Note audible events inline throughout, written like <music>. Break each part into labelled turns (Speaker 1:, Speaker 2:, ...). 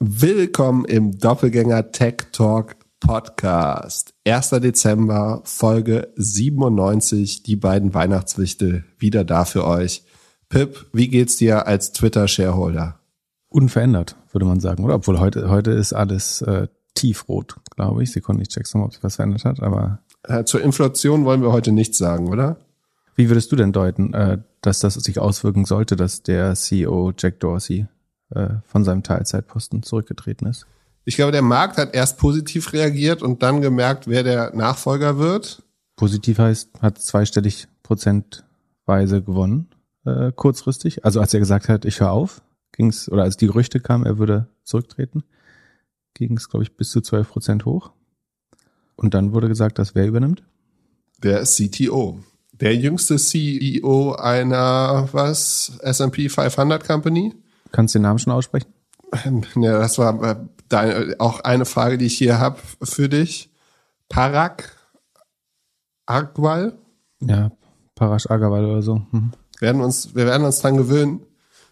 Speaker 1: Willkommen im Doppelgänger Tech Talk Podcast. 1. Dezember, Folge 97, die beiden Weihnachtswichtel wieder da für euch. Pip, wie geht's dir als Twitter-Shareholder?
Speaker 2: Unverändert, würde man sagen, oder? Obwohl heute, heute ist alles äh, tiefrot, glaube ich. Sekunde, ich check's nochmal, ob sich was verändert hat, aber.
Speaker 1: Äh, zur Inflation wollen wir heute nichts sagen, oder?
Speaker 2: Wie würdest du denn deuten, äh, dass das sich auswirken sollte, dass der CEO Jack Dorsey äh, von seinem Teilzeitposten zurückgetreten ist?
Speaker 1: Ich glaube, der Markt hat erst positiv reagiert und dann gemerkt, wer der Nachfolger wird.
Speaker 2: Positiv heißt, hat zweistellig prozentweise gewonnen, äh, kurzfristig. Also als er gesagt hat, ich höre auf, ging's oder als die Gerüchte kamen, er würde zurücktreten, ging es, glaube ich, bis zu 12 Prozent hoch. Und dann wurde gesagt, dass wer übernimmt?
Speaker 1: Der CTO der jüngste CEO einer, was, S&P 500 Company.
Speaker 2: Kannst du den Namen schon aussprechen?
Speaker 1: Ja, das war äh, deine, auch eine Frage, die ich hier habe für dich. Parag Agwal?
Speaker 2: Ja, Parash Agrawal oder so. Mhm.
Speaker 1: Werden uns, wir werden uns dran gewöhnen.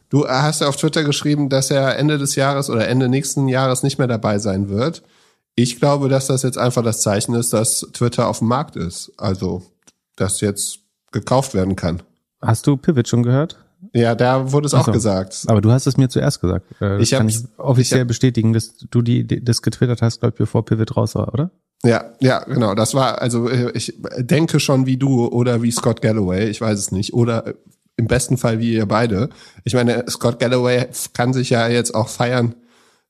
Speaker 1: Du hast ja auf Twitter geschrieben, dass er Ende des Jahres oder Ende nächsten Jahres nicht mehr dabei sein wird. Ich glaube, dass das jetzt einfach das Zeichen ist, dass Twitter auf dem Markt ist. Also das jetzt gekauft werden kann.
Speaker 2: Hast du Pivot schon gehört?
Speaker 1: Ja, da wurde es so. auch gesagt.
Speaker 2: Aber du hast es mir zuerst gesagt. Das ich kann ich offiziell ich bestätigen, dass du die, das getwittert hast, glaube ich, bevor Pivot raus war, oder?
Speaker 1: Ja, ja, genau. Das war, also ich denke schon wie du oder wie Scott Galloway, ich weiß es nicht. Oder im besten Fall wie ihr beide. Ich meine, Scott Galloway kann sich ja jetzt auch feiern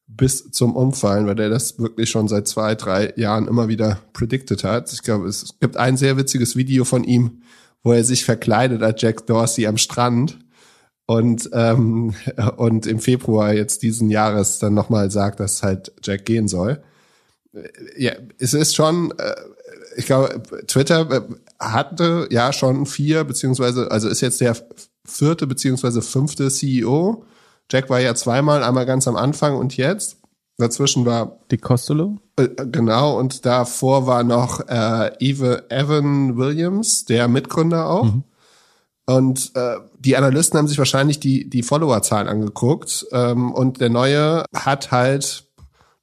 Speaker 1: bis zum Umfallen, weil der das wirklich schon seit zwei, drei Jahren immer wieder predicted hat. Ich glaube, es gibt ein sehr witziges Video von ihm, wo er sich verkleidet als Jack Dorsey am Strand und ähm, <laughs> und im Februar jetzt diesen Jahres dann nochmal sagt, dass halt Jack gehen soll. Ja, es ist schon, äh, ich glaube, Twitter äh, hatte ja schon vier beziehungsweise also ist jetzt der vierte beziehungsweise fünfte CEO Jack war ja zweimal, einmal ganz am Anfang und jetzt. Dazwischen war
Speaker 2: die Costello.
Speaker 1: Äh, genau, und davor war noch äh, Eve Evan Williams, der Mitgründer auch. Mhm. Und äh, die Analysten haben sich wahrscheinlich die, die Followerzahlen angeguckt. Ähm, und der neue hat halt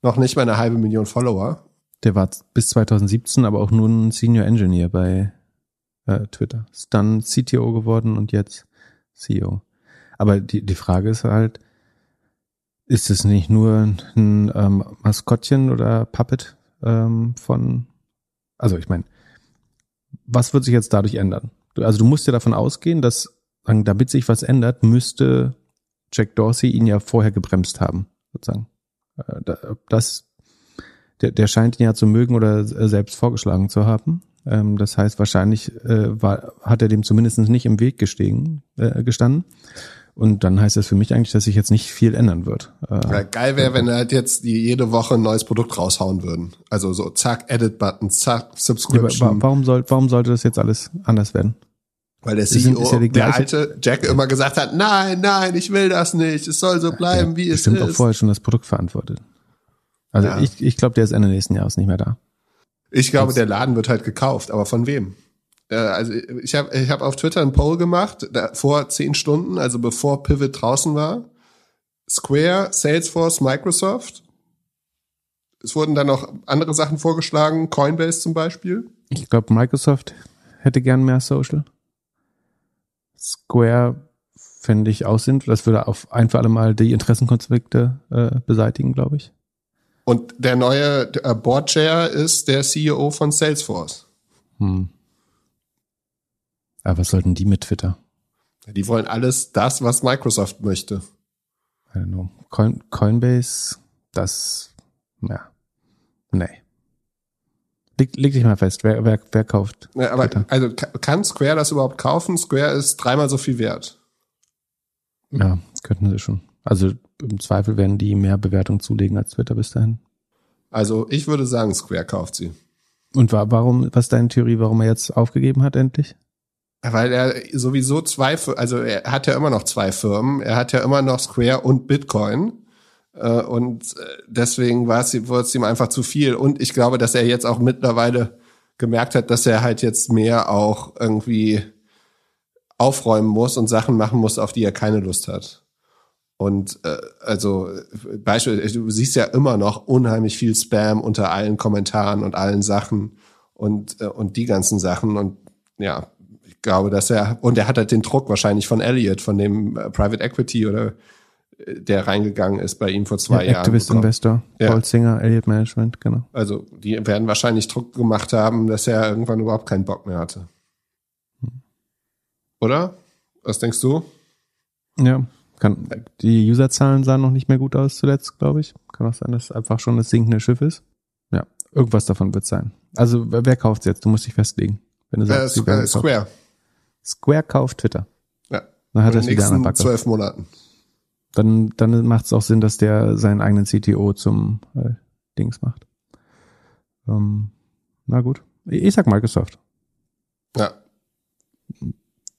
Speaker 1: noch nicht mal eine halbe Million Follower.
Speaker 2: Der war bis 2017 aber auch nur ein Senior Engineer bei äh, Twitter. Ist dann CTO geworden und jetzt CEO. Aber die, die Frage ist halt, ist es nicht nur ein ähm, Maskottchen oder Puppet ähm, von, also ich meine, was wird sich jetzt dadurch ändern? Also du musst ja davon ausgehen, dass, damit sich was ändert, müsste Jack Dorsey ihn ja vorher gebremst haben, sozusagen. Äh, das, der, der scheint ihn ja zu mögen oder selbst vorgeschlagen zu haben. Ähm, das heißt, wahrscheinlich äh, war, hat er dem zumindest nicht im Weg gestiegen, äh, gestanden. Und dann heißt das für mich eigentlich, dass sich jetzt nicht viel ändern wird.
Speaker 1: Äh, ja, geil wäre, wenn halt jetzt jede Woche ein neues Produkt raushauen würden. Also so zack, Edit-Button, zack, Subscription.
Speaker 2: Ja, warum, soll, warum sollte das jetzt alles anders werden?
Speaker 1: Weil der CEO, ja der alte Jack immer gesagt hat, nein, nein, ich will das nicht, es soll so bleiben, ja, wie es ist. Bestimmt
Speaker 2: auch vorher schon das Produkt verantwortet. Also ja. ich, ich glaube, der ist Ende nächsten Jahres nicht mehr da.
Speaker 1: Ich glaube, der Laden wird halt gekauft, aber von wem? Äh, also ich habe ich hab auf Twitter einen Poll gemacht, da, vor zehn Stunden, also bevor Pivot draußen war. Square, Salesforce, Microsoft. Es wurden dann noch andere Sachen vorgeschlagen, Coinbase zum Beispiel.
Speaker 2: Ich glaube, Microsoft hätte gern mehr Social. Square fände ich auch sinnvoll. Das würde auf ein für alle Mal die Interessenkonflikte äh, beseitigen, glaube ich.
Speaker 1: Und der neue äh, Board Chair ist der CEO von Salesforce. Hm.
Speaker 2: Aber was sollten die mit Twitter?
Speaker 1: Die wollen alles das, was Microsoft möchte.
Speaker 2: I don't know. Coin, Coinbase, das, ja, nee. Leg, leg dich mal fest, wer, wer, wer kauft?
Speaker 1: Ja, aber Twitter? also kann Square das überhaupt kaufen? Square ist dreimal so viel wert.
Speaker 2: Ja, könnten sie schon. Also im Zweifel werden die mehr Bewertung zulegen als Twitter bis dahin.
Speaker 1: Also ich würde sagen, Square kauft sie.
Speaker 2: Und warum, was ist deine Theorie, warum er jetzt aufgegeben hat endlich?
Speaker 1: Weil er sowieso zwei, also er hat ja immer noch zwei Firmen. Er hat ja immer noch Square und Bitcoin. Äh, und äh, deswegen war es, wurde es ihm einfach zu viel. Und ich glaube, dass er jetzt auch mittlerweile gemerkt hat, dass er halt jetzt mehr auch irgendwie aufräumen muss und Sachen machen muss, auf die er keine Lust hat. Und äh, also Beispiel, du siehst ja immer noch unheimlich viel Spam unter allen Kommentaren und allen Sachen und äh, und die ganzen Sachen und ja, glaube, dass er und er hat halt den Druck wahrscheinlich von Elliot, von dem äh, Private Equity oder äh, der reingegangen ist bei ihm vor zwei
Speaker 2: ja,
Speaker 1: Jahren.
Speaker 2: Activist
Speaker 1: bekommen.
Speaker 2: Investor,
Speaker 1: Ja.
Speaker 2: Paul Singer, Elliott Management, genau.
Speaker 1: Also die werden wahrscheinlich Druck gemacht haben, dass er irgendwann überhaupt keinen Bock mehr hatte. Oder? Was denkst du?
Speaker 2: Ja, kann, die Userzahlen sahen noch nicht mehr gut aus zuletzt, glaube ich. Kann auch sein, dass es einfach schon das sinkende Schiff ist. Ja, irgendwas davon wird sein. Also wer, kauft jetzt? Du musst dich festlegen. Wenn du
Speaker 1: Äh,
Speaker 2: sagst, werden
Speaker 1: Square. Square.
Speaker 2: Kauft Twitter.
Speaker 1: Ja.
Speaker 2: Dann hat er es wieder an der Backe.
Speaker 1: zwölf Monaten.
Speaker 2: Dann, dann macht es auch Sinn, dass der seinen eigenen CTO zum äh, Dings macht. Ähm, na gut. Ich sag Microsoft.
Speaker 1: Ja.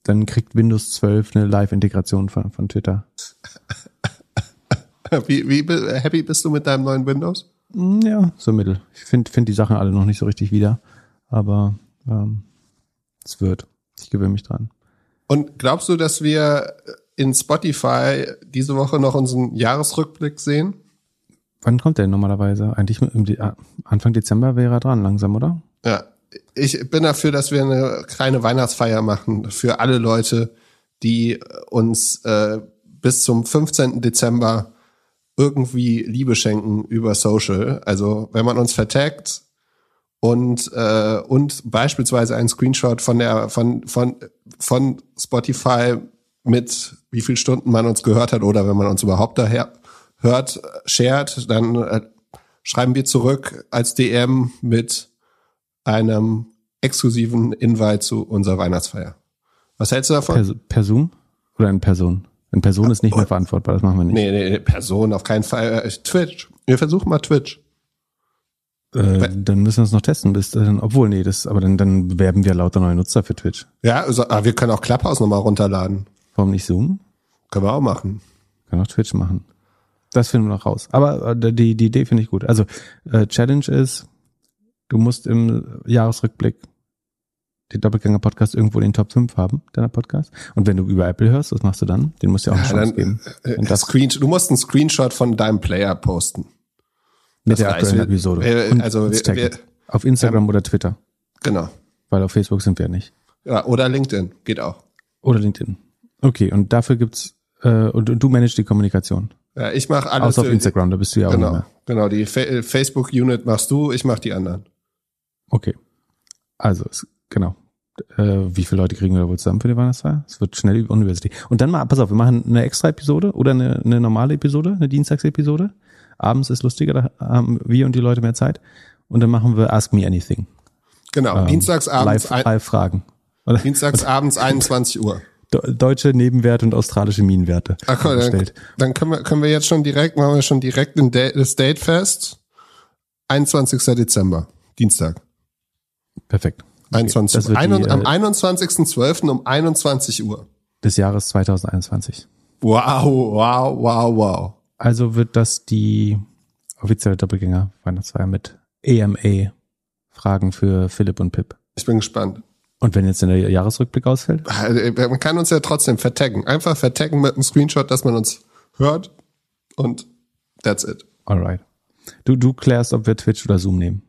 Speaker 2: Dann kriegt Windows 12 eine Live-Integration von, von Twitter. <laughs>
Speaker 1: Wie, wie happy bist du mit deinem neuen Windows?
Speaker 2: Mm, Ja, so mittel. Ich finde find die Sachen alle noch nicht so richtig wieder. Aber ähm, es wird. Ich gewöhne mich dran.
Speaker 1: Und glaubst du, dass wir in Spotify diese Woche noch unseren Jahresrückblick sehen?
Speaker 2: Wann kommt der normalerweise? Eigentlich ah, Anfang Dezember wäre er dran, langsam, oder?
Speaker 1: Ja. Ich bin dafür, dass wir eine kleine Weihnachtsfeier machen für alle Leute, die uns äh, bis zum 15. Dezember irgendwie Liebe schenken über Social. Also wenn man uns vertagt und äh, und beispielsweise einen Screenshot von der von von von Spotify mit wie viel Stunden man uns gehört hat oder wenn man uns überhaupt daher hört, shared, dann äh, schreiben wir zurück als DM mit einem exklusiven Invite zu unserer Weihnachtsfeier. Was hältst du davon?
Speaker 2: Per, per Zoom? Oder in Person? In Person ist nicht mehr verantwortbar, das machen wir nicht.
Speaker 1: Nee, nee, nee, Person auf keinen Fall. Äh, Twitch. Wir versuchen mal Twitch.
Speaker 2: Äh, dann müssen wir es noch testen, bis dann, obwohl, nee, das, aber dann, dann werben wir lauter neue Nutzer für Twitch.
Speaker 1: Ja, also, aber wir können auch Clubhouse nochmal runterladen.
Speaker 2: Warum nicht Zoom?
Speaker 1: Können wir auch machen.
Speaker 2: Können auch Twitch machen. Das finden wir noch raus. Aber äh, die, die Idee finde ich gut. Also äh, Challenge ist, du musst im Jahresrückblick den Doppelgänger-Podcast irgendwo in den Top 5 haben, deiner Podcast. Und wenn du über Apple hörst, was machst du dann? Den musst du ja auch eine
Speaker 1: Ja,
Speaker 2: Chance
Speaker 1: dann,
Speaker 2: geben.
Speaker 1: äh,
Speaker 2: Und das
Speaker 1: Screen, du musst einen Screenshot von deinem Player posten.
Speaker 2: Mit der
Speaker 1: das
Speaker 2: aktuellen
Speaker 1: reicht.
Speaker 2: Episode.
Speaker 1: Wir- also wir- wir-
Speaker 2: auf Instagram oder Twitter.
Speaker 1: Genau.
Speaker 2: Weil auf Facebook sind wir ja nicht.
Speaker 1: Ja, oder LinkedIn. Geht auch.
Speaker 2: Oder LinkedIn. Okay, und dafür gibt's äh, und, und du managst die Kommunikation.
Speaker 1: Ja, ich mache alles.
Speaker 2: Außer auf Instagram, da bist du ja auch nicht
Speaker 1: Genau.
Speaker 2: mehr.
Speaker 1: Genau. Die Fa Facebook-Unit machst du, ich mach die anderen.
Speaker 2: Okay. Also, es, genau. Äh, wie viele Leute kriegen wir da wohl zusammen für die Weihnachtsfeier? Es wird schnell über University. Und dann mal, pass auf, wir machen eine extra Episode oder eine, eine normale Episode, eine Dienstagsepisode. Abends ist lustiger, da haben wir und die Leute mehr Zeit. Und dann machen wir Ask Me Anything.
Speaker 1: Genau.
Speaker 2: Ähm,
Speaker 1: Dienstagsabends,
Speaker 2: live, live Fragen. Oder
Speaker 1: Dienstagsabends <laughs> 21 Uhr.
Speaker 2: De- deutsche Nebenwerte und australische Minenwerte.
Speaker 1: Ach, komm, dann, dann können wir, können wir jetzt schon direkt, machen wir schon direkt ein Date, das Date fest. 21. Dezember. Dienstag.
Speaker 2: Perfekt.
Speaker 1: 21
Speaker 2: das wird
Speaker 1: Ein,
Speaker 2: die,
Speaker 1: am
Speaker 2: äh,
Speaker 1: 21.12. um 21 Uhr.
Speaker 2: Des Jahres 2021.
Speaker 1: Wow, wow, wow, wow.
Speaker 2: Also wird das die offizielle Doppelgänger Weihnachtsfeier mit AMA Fragen für Philipp und Pip.
Speaker 1: Ich bin gespannt.
Speaker 2: Und wenn jetzt der Jahresrückblick ausfällt?
Speaker 1: Äh, Man kann uns ja trotzdem vertaggen. Einfach vertaggen mit einem Screenshot, dass man uns hört. Und that's it.
Speaker 2: Alright. Du, du klärst, ob wir Twitch oder Zoom nehmen.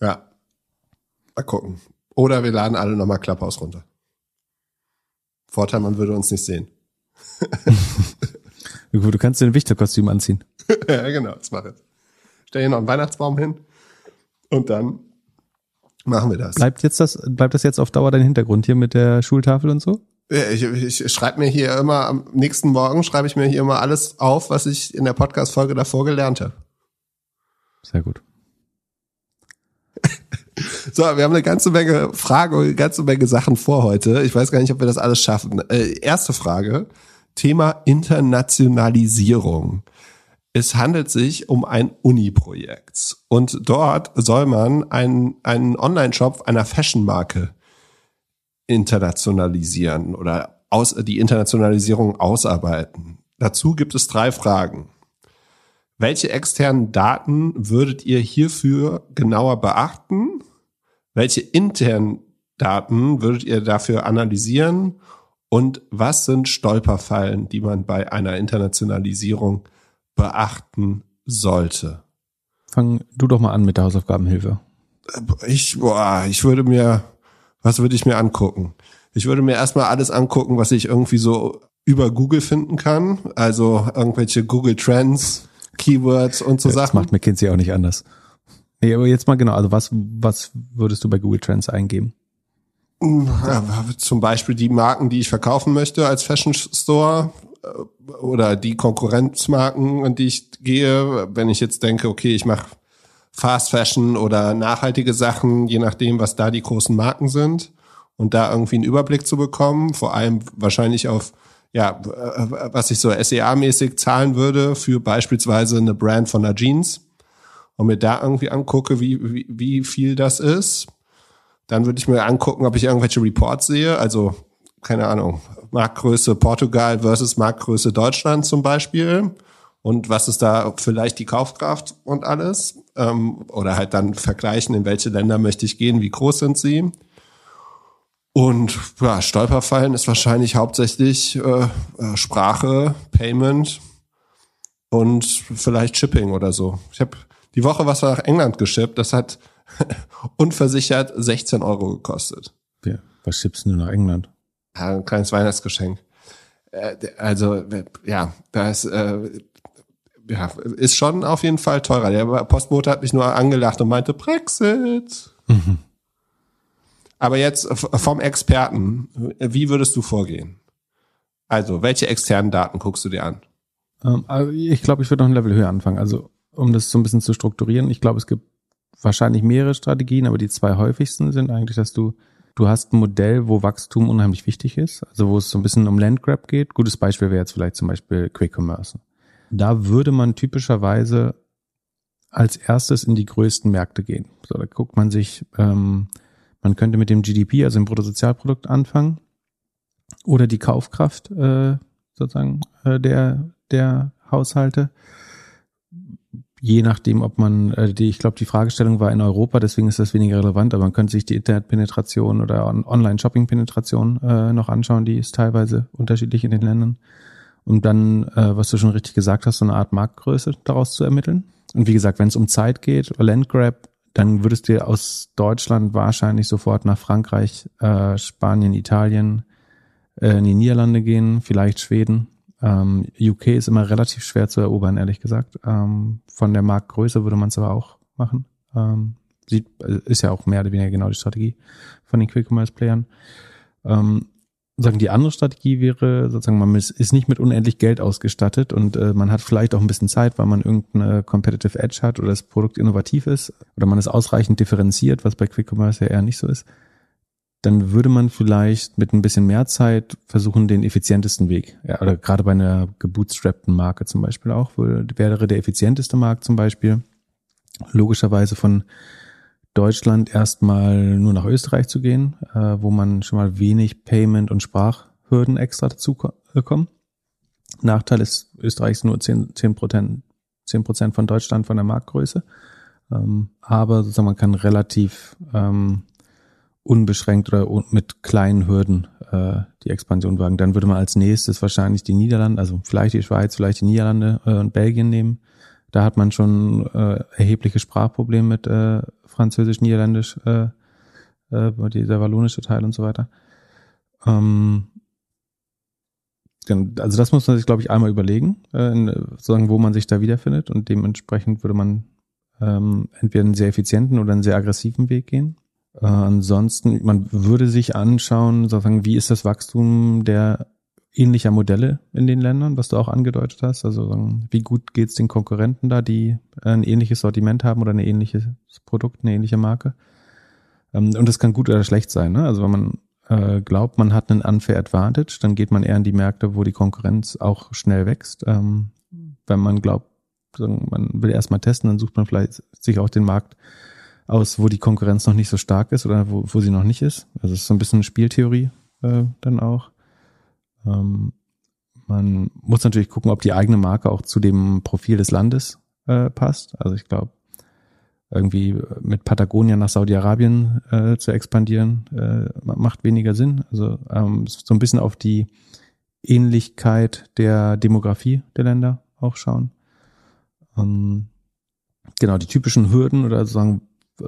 Speaker 1: Ja. Mal gucken. Oder wir laden alle nochmal Clubhouse runter. Vorteil, man würde uns nicht sehen. <laughs> <laughs>
Speaker 2: Du kannst dir ein Wichterkostüm anziehen. <laughs>
Speaker 1: ja, genau, das mache ich. Stell hier noch einen Weihnachtsbaum hin. Und dann machen wir das.
Speaker 2: Bleibt jetzt das, bleibt das jetzt auf Dauer dein Hintergrund hier mit der Schultafel und so?
Speaker 1: Ja, Ich, ich schreibe mir hier immer, am nächsten Morgen schreibe ich mir hier immer alles auf, was ich in der Podcast-Folge davor gelernt habe.
Speaker 2: Sehr gut. <laughs>
Speaker 1: So, wir haben eine ganze Menge Fragen und eine ganze Menge Sachen vor heute. Ich weiß gar nicht, ob wir das alles schaffen. Äh, erste Frage. Thema Internationalisierung. Es handelt sich um ein Uni-Projekt. Und dort soll man einen, einen Online-Shop einer Fashion-Marke internationalisieren oder aus, die Internationalisierung ausarbeiten. Dazu gibt es drei Fragen. Welche externen Daten würdet ihr hierfür genauer beachten? Welche internen Daten würdet ihr dafür analysieren? Und was sind Stolperfallen, die man bei einer Internationalisierung beachten sollte?
Speaker 2: Fang du doch mal an mit der Hausaufgabenhilfe.
Speaker 1: Ich, boah, ich würde mir, was würde ich mir angucken? Ich würde mir erstmal alles angucken, was ich irgendwie so über Google finden kann. Also irgendwelche Google Trends, Keywords und so
Speaker 2: das
Speaker 1: Sachen.
Speaker 2: Das macht McKinsey auch nicht anders. Nee, aber jetzt mal genau, also was, was würdest du bei Google Trends eingeben?
Speaker 1: Zum Beispiel die Marken, die ich verkaufen möchte als Fashion Store äh, oder die Konkurrenzmarken, in die ich gehe. Wenn ich jetzt denke, okay, ich mache Fast Fashion oder nachhaltige Sachen, je nachdem, was da die großen Marken sind und da irgendwie einen Überblick zu bekommen, vor allem wahrscheinlich auf ja, was ich so SEA-mäßig zahlen würde für beispielsweise eine Brand von einer Jeans und mir da irgendwie angucke, wie, wie, wie viel das ist dann würde ich mir angucken, ob ich irgendwelche Reports sehe. Also, keine Ahnung, Marktgröße Portugal versus Marktgröße Deutschland zum Beispiel. Und was ist da vielleicht die Kaufkraft und alles? Ähm, oder halt dann vergleichen, in welche Länder möchte ich gehen, wie groß sind sie? Und ja, Stolperfallen ist wahrscheinlich hauptsächlich äh, äh Sprache, Payment und vielleicht Shipping oder so. Ich habe die Woche was nach England geschippt. Das hat <laughs> unversichert 16 Euro gekostet.
Speaker 2: Ja, was schippst du nach England?
Speaker 1: Ja, ein kleines Weihnachtsgeschenk. Äh, also, ja, das äh, ja, ist schon auf jeden Fall teurer. Der Postbote hat mich nur angelacht und meinte Brexit. Mhm. Aber jetzt vom Experten, wie würdest du vorgehen? Also, welche externen Daten guckst du dir an?
Speaker 2: Ähm, also ich glaube, ich würde noch ein Level höher anfangen. Also, um das so ein bisschen zu strukturieren, ich glaube, es gibt wahrscheinlich mehrere Strategien, aber die zwei häufigsten sind eigentlich, dass du du hast ein Modell, wo Wachstum unheimlich wichtig ist, also wo es so ein bisschen um Landgrab geht. Gutes Beispiel wäre jetzt vielleicht zum Beispiel Quick Commerce. Da würde man typischerweise als erstes in die größten Märkte gehen. So, da guckt man sich, ähm, man könnte mit dem GDP, also dem Bruttosozialprodukt, anfangen oder die Kaufkraft äh, sozusagen äh, der der Haushalte je nachdem, ob man, äh, die, ich glaube, die Fragestellung war in Europa, deswegen ist das weniger relevant, aber man könnte sich die Internetpenetration oder Online-Shopping-Penetration äh, noch anschauen, die ist teilweise unterschiedlich in den Ländern. Um dann, äh, was du schon richtig gesagt hast, so eine Art Marktgröße daraus zu ermitteln. Und wie gesagt, wenn es um Zeit geht, Landgrab, dann würdest du aus Deutschland wahrscheinlich sofort nach Frankreich, äh, Spanien, Italien, äh, in die Niederlande gehen, vielleicht Schweden ähm, UK ist immer relativ schwer zu erobern, ehrlich gesagt. Ähm, von der Marktgröße würde man es aber auch machen. Ähm, sieht, ist ja auch mehr oder weniger genau die Strategie von den Quick Commerce Playern. Ähm, sagen die andere Strategie wäre sozusagen man ist nicht mit unendlich Geld ausgestattet und äh, man hat vielleicht auch ein bisschen Zeit, weil man irgendeine Competitive Edge hat oder das Produkt innovativ ist oder man ist ausreichend differenziert, was bei Quick Commerce ja eher nicht so ist dann würde man vielleicht mit ein bisschen mehr Zeit versuchen, den effizientesten Weg, ja, oder gerade bei einer gebootstrappten Marke zum Beispiel auch, wäre der effizienteste Markt zum Beispiel logischerweise von Deutschland erstmal nur nach Österreich zu gehen, äh, wo man schon mal wenig Payment- und Sprachhürden extra dazu bekommen. Nachteil ist, Österreich ist nur 10, 10 Prozent, 10 Prozent von Deutschland von der Marktgröße. Ähm, aber sozusagen man kann relativ ähm, unbeschränkt oder mit kleinen Hürden äh, die Expansion wagen. Dann würde man als nächstes wahrscheinlich die Niederlande, also vielleicht die Schweiz, vielleicht die Niederlande äh, und Belgien nehmen. Da hat man schon äh, erhebliche Sprachprobleme mit äh, Französisch, Niederländisch, äh, äh, dieser wallonische Teil und so weiter. Ähm, also das muss man sich, glaube ich, einmal überlegen, äh, in, sagen, wo man sich da wiederfindet und dementsprechend würde man ähm, entweder einen sehr effizienten oder einen sehr aggressiven Weg gehen. Äh, ansonsten, man würde sich anschauen, sozusagen, wie ist das Wachstum der ähnlicher Modelle in den Ländern, was du auch angedeutet hast. Also wie gut geht's den Konkurrenten da, die ein ähnliches Sortiment haben oder ein ähnliches Produkt, eine ähnliche Marke. Ähm, und das kann gut oder schlecht sein. Ne? Also wenn man äh, glaubt, man hat einen unfair advantage, dann geht man eher in die Märkte, wo die Konkurrenz auch schnell wächst. Ähm, wenn man glaubt, man will erstmal testen, dann sucht man vielleicht sich auch den Markt aus, wo die Konkurrenz noch nicht so stark ist oder wo, wo sie noch nicht ist. Also es ist so ein bisschen Spieltheorie äh, dann auch. Ähm, man muss natürlich gucken, ob die eigene Marke auch zu dem Profil des Landes äh, passt. Also ich glaube, irgendwie mit Patagonien nach Saudi-Arabien äh, zu expandieren, äh, macht weniger Sinn. Also ähm, so ein bisschen auf die Ähnlichkeit der Demografie der Länder auch schauen. Ähm, genau, die typischen Hürden oder sozusagen,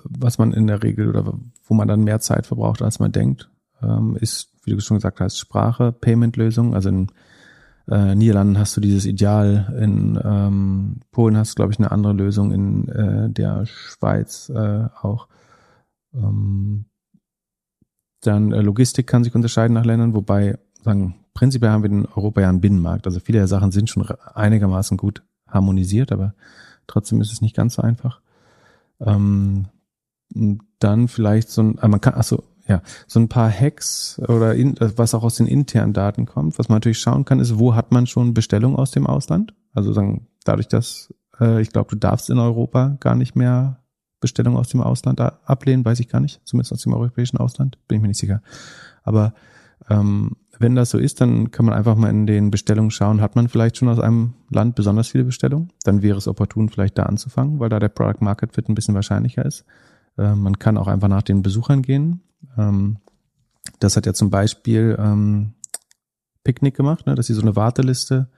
Speaker 2: was man in der Regel oder wo man dann mehr Zeit verbraucht, als man denkt, ähm, ist, wie du schon gesagt hast, Sprache, Payment-Lösung. Also in äh, Niederlanden hast du dieses Ideal, in ähm, Polen hast du, glaube ich, eine andere Lösung, in äh, der Schweiz äh, auch. Ähm, dann äh, Logistik kann sich unterscheiden nach Ländern, wobei, sagen, prinzipiell haben wir in Europa ja einen Binnenmarkt. Also viele der Sachen sind schon einigermaßen gut harmonisiert, aber trotzdem ist es nicht ganz so einfach. Ähm, dann vielleicht so ein, ah, man kann, achso, ja, so ein paar Hacks oder in, was auch aus den internen Daten kommt. Was man natürlich schauen kann, ist, wo hat man schon Bestellungen aus dem Ausland? Also sagen, dadurch, dass äh, ich glaube, du darfst in Europa gar nicht mehr Bestellungen aus dem Ausland ablehnen, weiß ich gar nicht, zumindest aus dem europäischen Ausland, bin ich mir nicht sicher. Aber ähm, wenn das so ist, dann kann man einfach mal in den Bestellungen schauen, hat man vielleicht schon aus einem Land besonders viele Bestellungen? Dann wäre es opportun, vielleicht da anzufangen, weil da der Product Market Fit ein bisschen wahrscheinlicher ist. Äh, man kann auch einfach nach den Besuchern gehen. Ähm, das hat ja zum Beispiel ähm, Picknick gemacht, ne, dass sie so eine Warteliste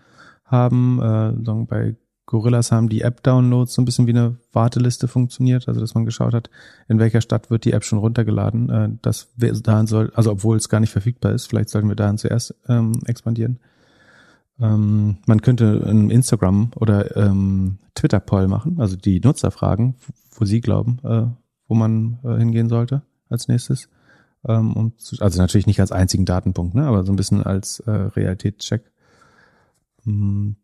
Speaker 2: haben. Äh, bei Gorillas haben die App-Downloads so ein bisschen wie eine Warteliste funktioniert, also dass man geschaut hat, in welcher Stadt wird die App schon runtergeladen. Äh, das dahin soll, also obwohl es gar nicht verfügbar ist, vielleicht sollten wir dahin zuerst ähm, expandieren. Ähm, man könnte ein Instagram oder ähm, Twitter-Poll machen, also die Nutzer fragen, wo sie glauben, äh, wo man äh, hingehen sollte als nächstes. Ähm, um zu, also natürlich nicht als einzigen Datenpunkt, ne, aber so ein bisschen als äh, Realitätscheck. Hm.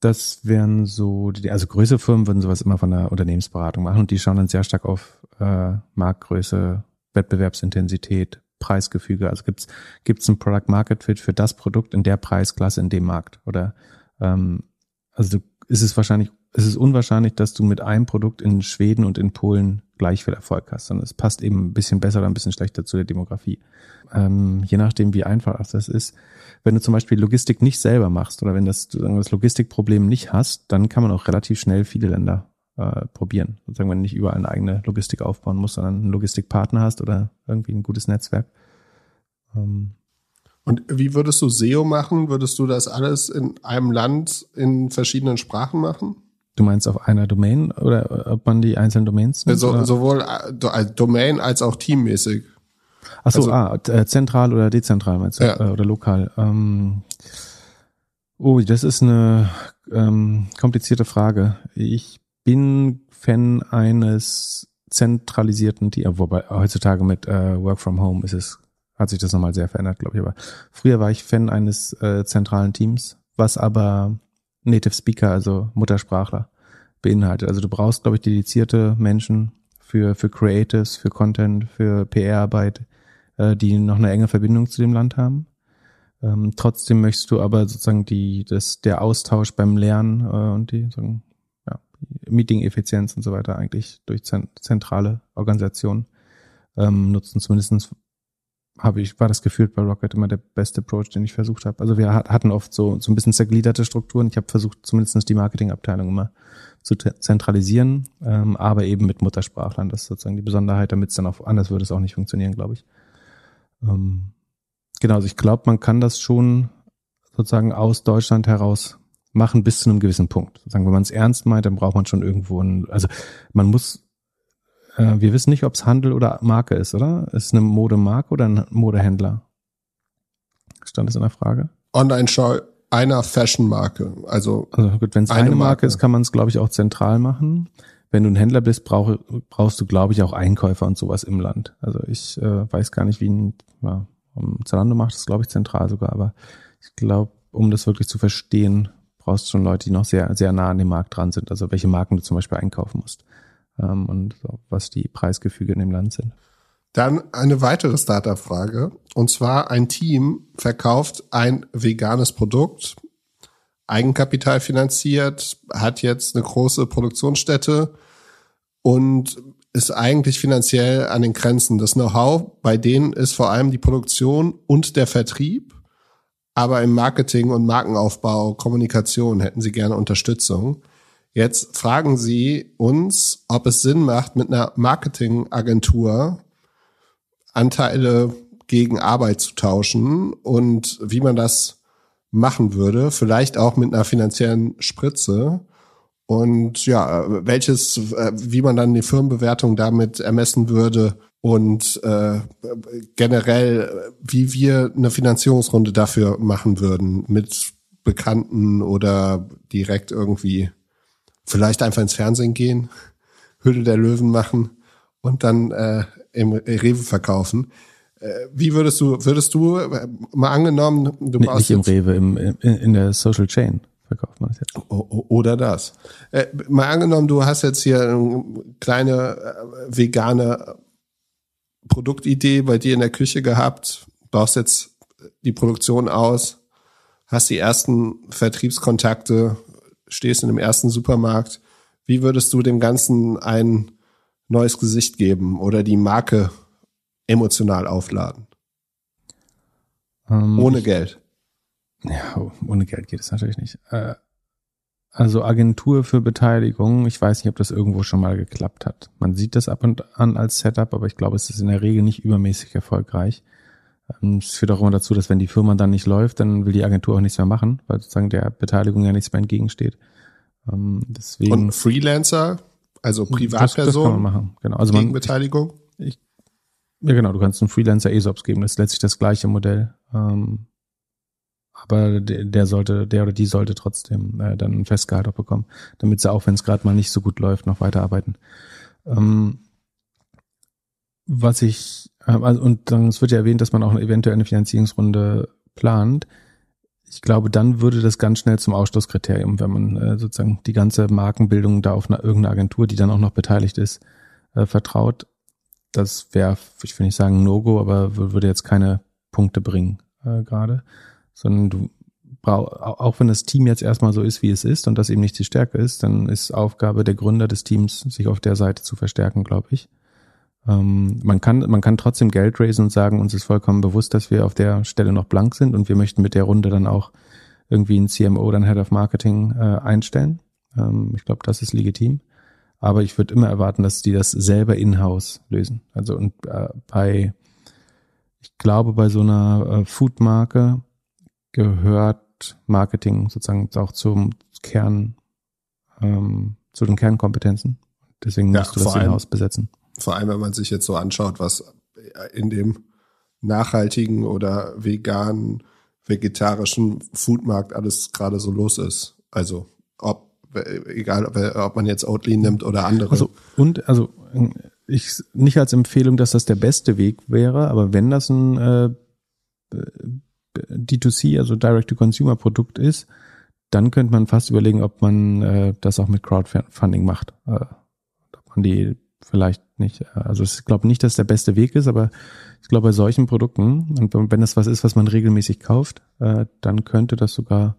Speaker 2: Das wären so, die, also größere Firmen würden sowas immer von der Unternehmensberatung machen und die schauen dann sehr stark auf äh, Marktgröße, Wettbewerbsintensität, Preisgefüge. Also gibt's gibt's ein Product Market Fit für das Produkt in der Preisklasse in dem Markt oder ähm, also ist es wahrscheinlich es ist unwahrscheinlich, dass du mit einem Produkt in Schweden und in Polen gleich viel Erfolg hast, sondern es passt eben ein bisschen besser oder ein bisschen schlechter zu der Demografie. Ähm, je nachdem, wie einfach das ist. Wenn du zum Beispiel Logistik nicht selber machst oder wenn das, du das Logistikproblem nicht hast, dann kann man auch relativ schnell viele Länder äh, probieren. Sozusagen, wenn du nicht überall eine eigene Logistik aufbauen musst, sondern einen Logistikpartner hast oder irgendwie ein gutes Netzwerk.
Speaker 1: Ähm, und wie würdest du SEO machen? Würdest du das alles in einem Land in verschiedenen Sprachen machen?
Speaker 2: Du meinst auf einer Domain oder ob man die einzelnen Domains
Speaker 1: nimmt? So, sowohl als Domain als auch teammäßig.
Speaker 2: Ach so, also, ah, äh, zentral oder dezentral meinst du? Ja. Äh, oder lokal. Ähm, oh, das ist eine ähm, komplizierte Frage. Ich bin Fan eines zentralisierten Teams, wobei heutzutage mit äh, Work from Home ist es, hat sich das nochmal sehr verändert, glaube ich. Aber früher war ich Fan eines äh, zentralen Teams, was aber Native Speaker, also Muttersprachler, beinhaltet. Also du brauchst, glaube ich, dedizierte Menschen für, für Creatives, für Content, für PR-Arbeit, äh, die noch eine enge Verbindung zu dem Land haben. Ähm, trotzdem möchtest du aber sozusagen die, das, der Austausch beim Lernen äh, und die, sagen, ja, Meeting-Effizienz und so weiter eigentlich durch zentrale Organisationen ähm, nutzen. Zumindestens habe ich, war das gefühlt bei Rocket immer der beste Approach, den ich versucht habe. Also wir hatten oft so, so ein bisschen zergliederte Strukturen. Ich habe versucht, zumindest die Marketingabteilung immer zu zentralisieren, ähm, aber eben mit Muttersprachlern. Das ist sozusagen die Besonderheit, damit es dann auch anders würde es auch nicht funktionieren, glaube ich. Ähm, genau, also ich glaube, man kann das schon sozusagen aus Deutschland heraus machen bis zu einem gewissen Punkt. Sozusagen, wenn man es ernst meint, dann braucht man schon irgendwo ein, also man muss äh, wir wissen nicht, ob es Handel oder Marke ist, oder? Ist es eine Modemarke oder ein Modehändler? Stand es in der Frage?
Speaker 1: Online-Show einer Fashion-Marke. Also,
Speaker 2: also gut, wenn es eine, eine Marke, Marke ist, kann man es, glaube ich, auch zentral machen. Wenn du ein Händler bist, brauch, brauchst du, glaube ich, auch Einkäufer und sowas im Land. Also ich äh, weiß gar nicht, wie ein ja, Zalando macht das, glaube ich, zentral sogar, aber ich glaube, um das wirklich zu verstehen, brauchst du schon Leute, die noch sehr, sehr nah an dem Markt dran sind. Also welche Marken du zum Beispiel einkaufen musst ähm, und was die Preisgefüge in dem Land sind.
Speaker 1: Dann eine weitere Startup-Frage. Und zwar ein Team verkauft ein veganes Produkt, Eigenkapital finanziert, hat jetzt eine große Produktionsstätte und ist eigentlich finanziell an den Grenzen. Das Know-how bei denen ist vor allem die Produktion und der Vertrieb. Aber im Marketing und Markenaufbau, Kommunikation hätten sie gerne Unterstützung. Jetzt fragen sie uns, ob es Sinn macht, mit einer Marketingagentur Anteile gegen Arbeit zu tauschen und wie man das machen würde, vielleicht auch mit einer finanziellen Spritze. Und ja, welches, äh, wie man dann die Firmenbewertung damit ermessen würde und äh, generell, wie wir eine Finanzierungsrunde dafür machen würden mit Bekannten oder direkt irgendwie vielleicht einfach ins Fernsehen gehen, Hülle der Löwen machen und dann äh, im Rewe verkaufen. Äh, wie würdest du, würdest du äh, mal angenommen, du
Speaker 2: nee, nicht im Rewe, im, in, in der Social Chain verkauft man es jetzt.
Speaker 1: Oder das. Äh, mal angenommen, du hast jetzt hier eine kleine äh, vegane Produktidee bei dir in der Küche gehabt, baust jetzt die Produktion aus, hast die ersten Vertriebskontakte, stehst in dem ersten Supermarkt. Wie würdest du dem Ganzen ein neues Gesicht geben oder die Marke emotional aufladen? Ähm, ohne Geld.
Speaker 2: Ja, ohne Geld geht es natürlich nicht. Äh, also Agentur für Beteiligung, ich weiß nicht, ob das irgendwo schon mal geklappt hat. Man sieht das ab und an als Setup, aber ich glaube, es ist in der Regel nicht übermäßig erfolgreich. Ähm, es führt auch immer dazu, dass wenn die Firma dann nicht läuft, dann will die Agentur auch nichts mehr machen, weil sozusagen der Beteiligung ja nichts mehr entgegensteht.
Speaker 1: Ähm, deswegen und Freelancer, also Privatperson, das, das kann man machen.
Speaker 2: Genau. Also
Speaker 1: man, Beteiligung.
Speaker 2: Ich, ja, genau. Du kannst einen Freelancer ESOPs geben. Das ist letztlich das gleiche Modell. Ähm, aber der, der sollte, der oder die sollte trotzdem äh, dann ein Festgehalt auch bekommen, damit sie auch, wenn es gerade mal nicht so gut läuft, noch weiterarbeiten. Ähm, was ich, äh, also, und dann es wird ja erwähnt, dass man auch eventuell eine Finanzierungsrunde plant. Ich glaube, dann würde das ganz schnell zum Ausschlusskriterium, wenn man äh, sozusagen die ganze Markenbildung da auf eine, irgendeine Agentur, die dann auch noch beteiligt ist, äh, vertraut. Das wäre, ich will nicht sagen No-Go, aber würde jetzt keine Punkte bringen äh, gerade sondern du brauchst, auch wenn das Team jetzt erstmal so ist, wie es ist und das eben nicht die Stärke ist, dann ist Aufgabe der Gründer des Teams, sich auf der Seite zu verstärken, glaube ich. Ähm, man kann, man kann trotzdem Geld raisen und sagen, uns ist vollkommen bewusst, dass wir auf der Stelle noch blank sind und wir möchten mit der Runde dann auch irgendwie ein CMO oder ein Head of Marketing äh, einstellen. Ähm, ich glaube, das ist legitim. Aber ich würde immer erwarten, dass die das selber in-house lösen. Also und äh, bei, ich glaube, bei so einer äh, Food-Marke gehört Marketing sozusagen auch zum Kern, ähm, zu den Kernkompetenzen. Deswegen ja, musst du das in-house besetzen.
Speaker 1: Vor allem, wenn man sich jetzt so anschaut, was in dem nachhaltigen oder veganen, vegetarischen Foodmarkt alles gerade so los ist. Also ob egal ob man jetzt Oatly nimmt oder andere.
Speaker 2: Also und also ich nicht als Empfehlung, dass das der beste Weg wäre, aber wenn das ein äh, D2C, also Direct-to-Consumer-Produkt ist, dann könnte man fast überlegen, ob man äh, das auch mit Crowdfunding macht. Äh, ob man die vielleicht nicht, äh, also ich glaube nicht, dass der beste Weg ist, aber ich glaube bei solchen Produkten, und wenn das was ist, was man regelmäßig kauft, äh, dann könnte das sogar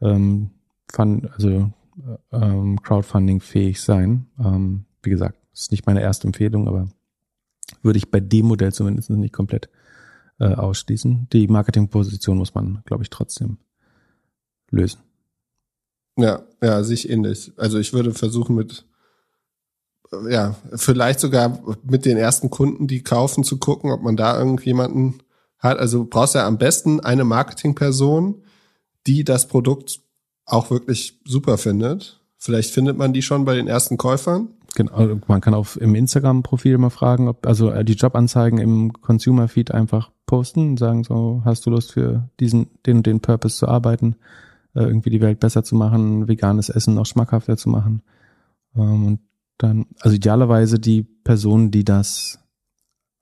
Speaker 2: ähm, fun, also äh, ähm, Crowdfunding fähig sein. Ähm, wie gesagt, ist nicht meine erste Empfehlung, aber würde ich bei dem Modell zumindest nicht komplett äh, ausschließen. Die Marketingposition muss man, glaube ich, trotzdem lösen.
Speaker 1: Ja, ja, sich ähnlich. Also ich würde versuchen mit, ja, vielleicht sogar mit den ersten Kunden, die kaufen, zu gucken, ob man da irgendjemanden hat. Also brauchst ja am besten eine Marketingperson, die das Produkt auch wirklich super findet. Vielleicht findet man die schon bei den ersten Käufern.
Speaker 2: Genau, man kann auch im Instagram-Profil mal fragen, ob also äh, die Jobanzeigen im Consumer-Feed einfach posten und sagen so, hast du Lust für diesen, den den Purpose zu arbeiten, äh, irgendwie die Welt besser zu machen, veganes Essen noch schmackhafter zu machen. Ähm, und dann, also idealerweise die Person, die das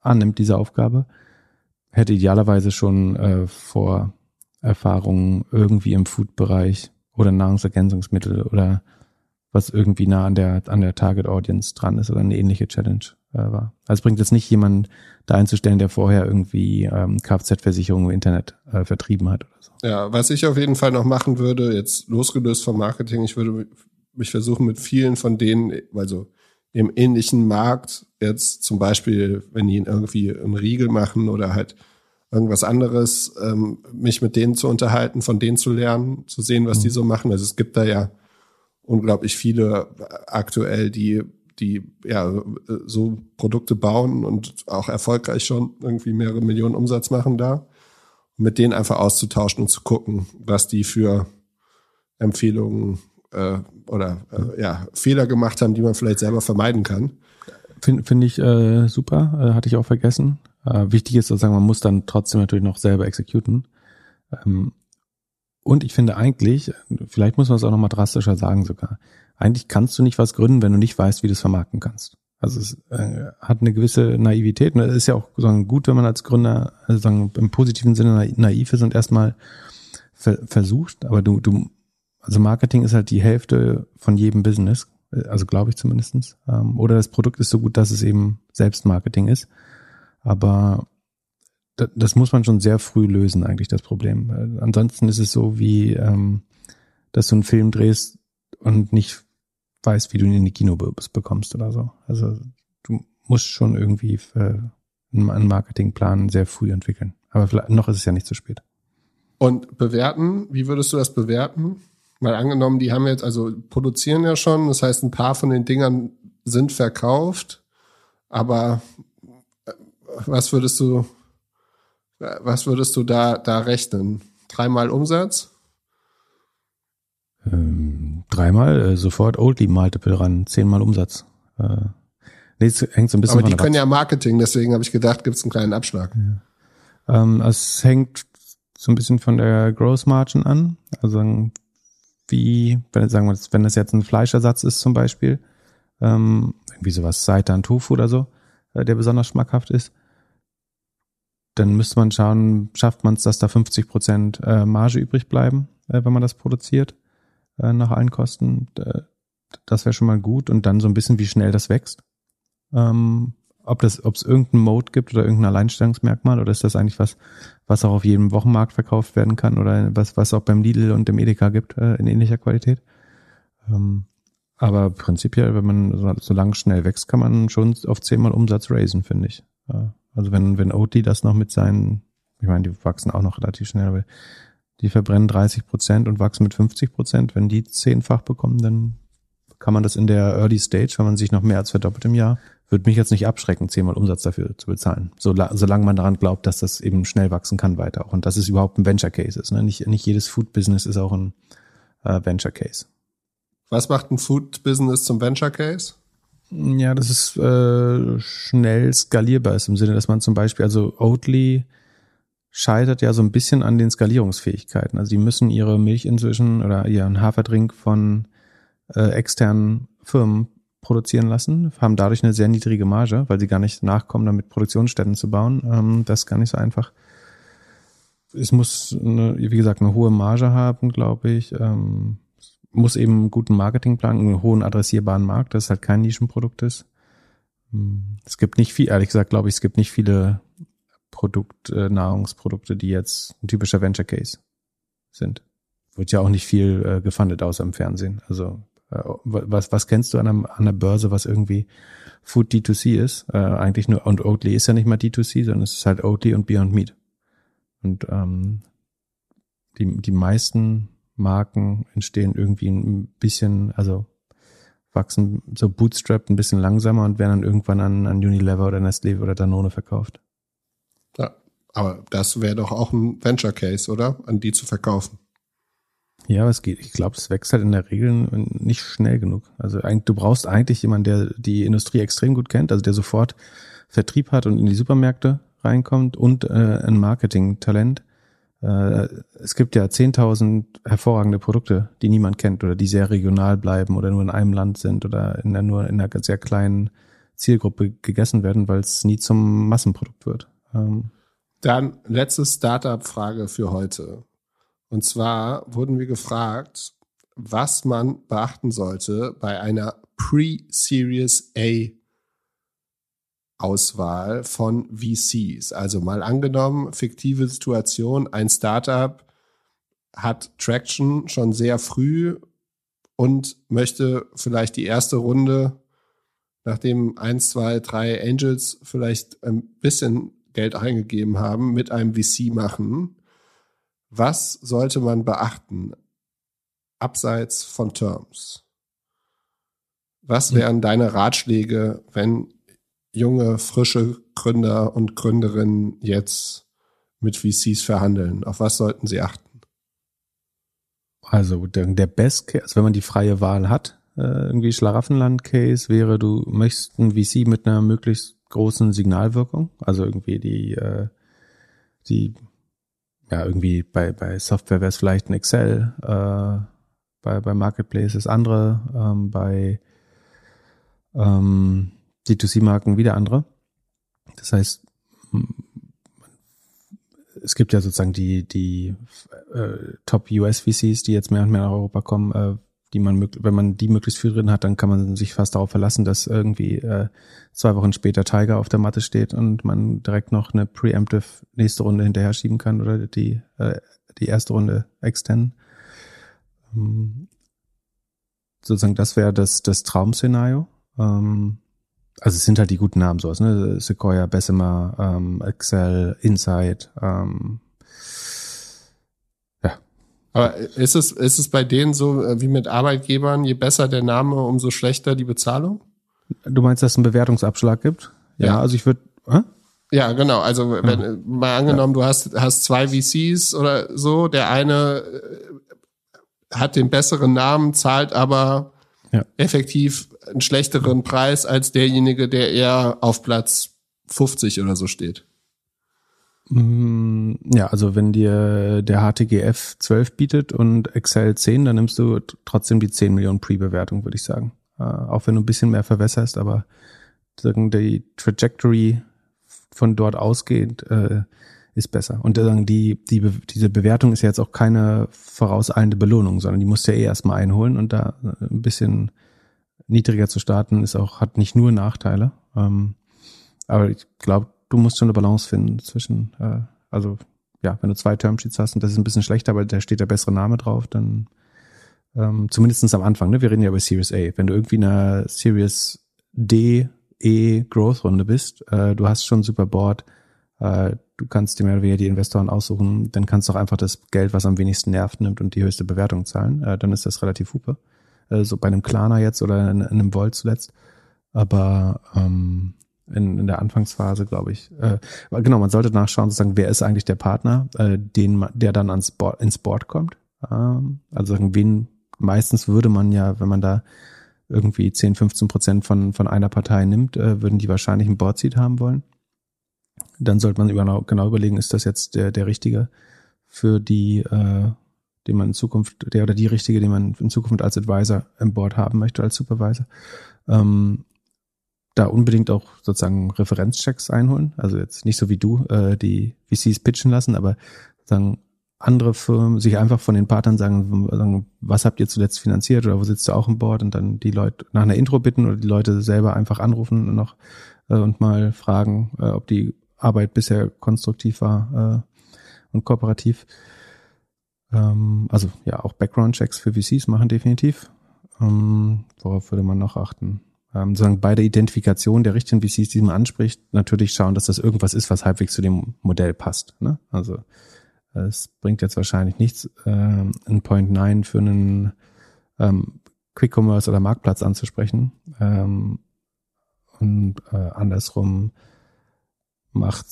Speaker 2: annimmt, diese Aufgabe, hätte idealerweise schon äh, vor Erfahrungen irgendwie im Food-Bereich oder Nahrungsergänzungsmittel oder was irgendwie nah an der, an der Target Audience dran ist oder eine ähnliche Challenge äh, war. Also es bringt jetzt nicht jemanden da einzustellen, der vorher irgendwie ähm, Kfz-Versicherung im Internet äh, vertrieben hat oder so.
Speaker 1: Ja, was ich auf jeden Fall noch machen würde, jetzt losgelöst vom Marketing, ich würde mich versuchen mit vielen von denen, also im ähnlichen Markt, jetzt zum Beispiel, wenn die irgendwie einen Riegel machen oder halt irgendwas anderes, ähm, mich mit denen zu unterhalten, von denen zu lernen, zu sehen, was mhm. die so machen. Also es gibt da ja unglaublich viele aktuell, die die ja so Produkte bauen und auch erfolgreich schon irgendwie mehrere Millionen Umsatz machen da, mit denen einfach auszutauschen und zu gucken, was die für Empfehlungen äh, oder äh, ja Fehler gemacht haben, die man vielleicht selber vermeiden kann.
Speaker 2: Finde find ich äh, super, äh, hatte ich auch vergessen. Äh, wichtig ist sozusagen, man muss dann trotzdem natürlich noch selber exekuten. Ähm, und ich finde eigentlich, vielleicht muss man es auch nochmal drastischer sagen sogar, eigentlich kannst du nicht was gründen, wenn du nicht weißt, wie du es vermarkten kannst. Also es äh, hat eine gewisse Naivität es ist ja auch gut, wenn man als Gründer also im positiven Sinne naiv ist und erstmal ver versucht, aber du, du, also Marketing ist halt die Hälfte von jedem Business, also glaube ich zumindestens. Ähm, oder das Produkt ist so gut, dass es eben selbst Marketing ist. Aber das muss man schon sehr früh lösen, eigentlich das Problem. Ansonsten ist es so wie, ähm, dass du einen Film drehst und nicht weißt, wie du ihn in die Kinobus bekommst oder so. Also du musst schon irgendwie einen Marketingplan sehr früh entwickeln. Aber vielleicht, noch ist es ja nicht zu spät.
Speaker 1: Und bewerten, wie würdest du das bewerten? Weil angenommen, die haben jetzt, also produzieren ja schon, das heißt, ein paar von den Dingern sind verkauft, aber äh, was würdest du was würdest du da, da rechnen? Dreimal Umsatz?
Speaker 2: Ähm, dreimal, äh, sofort Oldly Multiple ran, zehnmal Umsatz. Äh, nee, es hängt so ein bisschen
Speaker 1: Aber die können ja Marketing, deswegen habe ich gedacht, gibt es einen kleinen Abschlag.
Speaker 2: Ja. Ähm, es hängt so ein bisschen von der Gross Margin an. Also wie, wenn, sagen wir, wenn das jetzt ein Fleischersatz ist zum Beispiel, ähm, irgendwie sowas Seitan Tofu oder so, äh, der besonders schmackhaft ist, dann müsste man schauen, schafft man es, dass da 50 Prozent äh, Marge übrig bleiben, äh, wenn man das produziert, äh, nach allen Kosten. das wäre schon mal gut und dann so ein bisschen, wie schnell das wächst. Ähm, ob das, ob es irgendeinen Mode gibt oder irgendein Alleinstellungsmerkmal oder ist das eigentlich was, was auch auf jedem Wochenmarkt verkauft werden kann oder was, was auch beim Lidl und dem Edeka gibt äh, in ähnlicher Qualität. Ähm, aber prinzipiell, wenn man so, so lang schnell wächst, kann man schon auf zehnmal Umsatz raisen, finde ich. Ja. Also wenn, wenn Oatly das noch mit seinen, ich meine, die wachsen auch noch relativ schnell, aber die verbrennen 30 Prozent und wachsen mit 50 Prozent. Wenn die zehnfach bekommen, dann kann man das in der Early Stage, wenn man sich noch mehr als verdoppelt im Jahr, würde mich jetzt nicht abschrecken, zehnmal Umsatz dafür zu bezahlen. So, solange man daran glaubt, dass das eben schnell wachsen kann weiter auch. Und dass es überhaupt ein Venture Case ist. Ne? Nicht, nicht jedes Food Business ist auch ein äh, Venture Case.
Speaker 1: Was macht ein Food Business zum Venture Case?
Speaker 2: Ja, das ist äh, schnell skalierbar ist im Sinne, dass man zum Beispiel, also Oatly scheitert ja so ein bisschen an den Skalierungsfähigkeiten. Also die müssen ihre Milch inzwischen oder ihren Haferdrink von äh, externen Firmen produzieren lassen, haben dadurch eine sehr niedrige Marge, weil sie gar nicht nachkommen, damit Produktionsstätten zu bauen. Ähm, das ist gar nicht so einfach. Es muss, eine, wie gesagt, eine hohe Marge haben, glaube ich. Ähm, muss eben einen guten Marketingplan, einen hohen adressierbaren Markt, dass es halt kein Nischenprodukt ist. Hm. Es gibt nicht viel, ehrlich gesagt, glaube ich, es gibt nicht viele Produkt, äh, Nahrungsprodukte, die jetzt ein typischer Venture Case sind. Wird ja auch nicht viel äh, gefundet außer im Fernsehen. Also was, was kennst du an, einem, an einer Börse, was irgendwie Food D2C ist? Äh, eigentlich nur, und Oatly ist ja nicht mal D2C, sondern es ist halt Oatly und Beyond Meat. Und ähm, die, die meisten Marken entstehen irgendwie ein bisschen, also wachsen so Bootstrap ein bisschen langsamer und werden dann irgendwann an, an Unilever oder Nestle oder Danone verkauft.
Speaker 1: Ja, aber das wäre doch auch ein Venture Case, oder? An die zu verkaufen.
Speaker 2: Ja, es geht. Ich glaube, es wächst halt in der Regel nicht schnell genug. Also du brauchst eigentlich jemanden, der die Industrie extrem gut kennt, also der sofort Vertrieb hat und in die Supermärkte reinkommt und äh, ein Marketing-Talent äh, es gibt ja 10.000 hervorragende Produkte, die niemand kennt oder die sehr regional bleiben oder nur in einem Land sind oder in der, nur in einer sehr kleinen Zielgruppe gegessen werden, weil es nie zum Massenprodukt wird. Ähm.
Speaker 1: Dann letzte Startup-Frage für heute. Und zwar wurden wir gefragt, was man beachten sollte bei einer Pre-Series A Auswahl von VCs. Also mal angenommen, fiktive Situation, ein Startup hat Traction schon sehr früh und möchte vielleicht die erste Runde, nachdem eins, zwei, drei Angels vielleicht ein bisschen Geld eingegeben haben, mit einem VC machen. Was sollte man beachten abseits von Terms? Was hm. wären deine Ratschläge, wenn junge, frische Gründer und Gründerinnen jetzt mit VCs verhandeln? Auf was sollten sie achten?
Speaker 2: Also der, der Best Case, also wenn man die freie Wahl hat, äh, irgendwie Schlaraffenland-Case wäre, du möchtest ein VC mit einer möglichst großen Signalwirkung, also irgendwie die, äh, die, ja, irgendwie bei, bei Software wäre es vielleicht ein Excel, äh, bei, bei Marketplaces andere, ähm, bei ähm, D2C-Marken wieder andere. Das heißt, es gibt ja sozusagen die, die äh, Top US VCs, die jetzt mehr und mehr nach Europa kommen, äh, die man, wenn man die möglichst viel drin hat, dann kann man sich fast darauf verlassen, dass irgendwie äh, zwei Wochen später Tiger auf der Matte steht und man direkt noch eine Preemptive nächste Runde hinterher schieben kann oder die, äh, die erste Runde extenden. Ähm, sozusagen, das wäre das, das Traum-Szenario. Ähm, also es sind halt die guten Namen sowas, ne? Sequoia, Bessemer, ähm, Excel, Insight, ähm.
Speaker 1: Aber ist es, ist es bei denen so äh, wie mit Arbeitgebern, je besser der Name, umso schlechter die Bezahlung?
Speaker 2: Du meinst, dass es einen Bewertungsabschlag gibt? Ja, ja also ich würde. Äh?
Speaker 1: Ja, genau. Also wenn ja. mal angenommen, ja. du hast hast zwei VCs oder so, der eine äh, hat den besseren Namen, zahlt aber effektiv einen schlechteren Preis als derjenige, der eher auf Platz 50 oder so steht.
Speaker 2: Mm, ja, also wenn dir der HTGF 12 bietet und Excel 10, dann nimmst du trotzdem die 10 Millionen Pre-Bewertung, würde ich sagen. Äh, auch wenn du ein bisschen mehr verwässerst, aber die Trajectory von dort ausgehend äh, ist besser. Und die, die, diese Bewertung ist ja jetzt auch keine vorauseilende Belohnung, sondern die musst du ja eh erstmal einholen und da ein bisschen niedriger zu starten ist auch, hat nicht nur Nachteile. Ähm, aber ich glaube, du musst schon eine Balance finden zwischen, äh, also ja, wenn du zwei Termsheets hast und das ist ein bisschen schlechter, aber da steht der bessere Name drauf, dann ähm, zumindestens am Anfang, ne? Wir reden ja über Series A. Wenn du irgendwie in einer Series D, E Growth Runde bist, äh, du hast schon super Board, äh, du kannst dir mehr oder weniger die Investoren aussuchen, dann kannst du auch einfach das Geld, was am wenigsten nervt, nimmt und die höchste Bewertung zahlen. Äh, dann ist das relativ hupe. Äh, so bei einem Klarner jetzt oder in, in einem Volt zuletzt. Aber ähm, in, in der Anfangsphase, glaube ich. Äh, genau, man sollte nachschauen, sozusagen, wer ist eigentlich der Partner, äh, den, der dann ans Board, ins Board kommt. Ähm, also wen meistens würde man ja, wenn man da irgendwie 10, 15 Prozent von, von einer Partei nimmt, äh, würden die wahrscheinlich ein Board-Seat haben wollen dann sollte man genau, genau überlegen, ist das jetzt der, der richtige für die, äh, den man in Zukunft, der oder die richtige, den man in Zukunft als Advisor im Board haben möchte, als Supervisor. Ähm, da unbedingt auch sozusagen Referenzchecks einholen. Also jetzt nicht so wie du, äh, die VCs pitchen lassen, aber sagen andere Firmen sich einfach von den Partnern sagen, sagen, was habt ihr zuletzt finanziert oder wo sitzt ihr auch im Board und dann die Leute nach einer Intro bitten oder die Leute selber einfach anrufen und noch äh, und mal fragen, äh, ob die Arbeit bisher konstruktiv war äh, und kooperativ. Ähm, also ja, auch Background-Checks für VCs machen definitiv. Ähm, worauf würde man noch achten? Ähm, sagen bei der Identifikation der richtigen VCs, die man anspricht, natürlich schauen, dass das irgendwas ist, was halbwegs zu dem Modell passt. Ne? Also es bringt jetzt wahrscheinlich nichts, ähm, ein Point 9 für einen ähm, Quick Commerce oder Marktplatz anzusprechen. Ähm, und äh, andersrum macht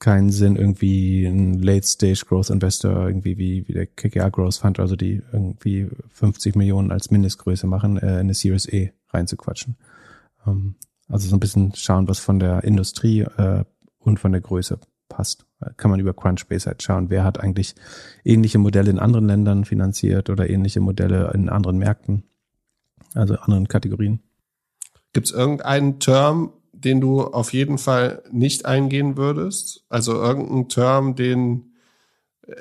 Speaker 2: keinen Sinn, irgendwie ein Late-Stage Growth Investor, irgendwie wie, wie der KKR Growth Fund, also die irgendwie 50 Millionen als Mindestgröße machen, äh, in eine Series E reinzuquatschen. Ähm, also so ein bisschen schauen, was von der Industrie äh, und von der Größe passt. Kann man über Crunchbase halt schauen, wer hat eigentlich ähnliche Modelle in anderen Ländern finanziert oder ähnliche Modelle in anderen Märkten, also anderen Kategorien.
Speaker 1: Gibt es irgendeinen Term, den du auf jeden Fall nicht eingehen würdest? Also irgendein Term, den äh,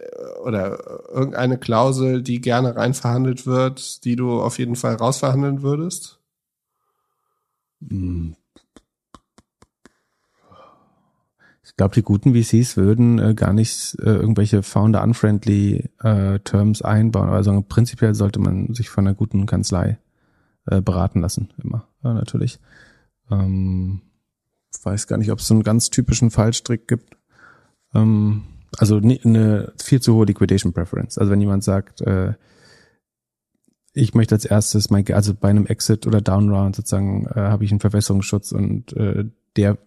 Speaker 1: oder irgendeine Klausel, die gerne rein verhandelt wird, die du auf jeden Fall rausverhandeln würdest? Hm.
Speaker 2: Ich glaube, die guten VCs würden äh, gar nicht äh, irgendwelche founder-unfriendly äh, Terms einbauen. Also prinzipiell sollte man sich von einer guten Kanzlei äh, beraten lassen, immer, ja, natürlich. Ähm, weiß gar nicht, ob es so einen ganz typischen Fallstrick gibt. Ähm, also eine viel zu hohe Liquidation Preference. Also wenn jemand sagt, äh, ich möchte als erstes mein, also bei einem Exit oder Downround sozusagen äh, habe ich einen Verwässerungsschutz und äh, der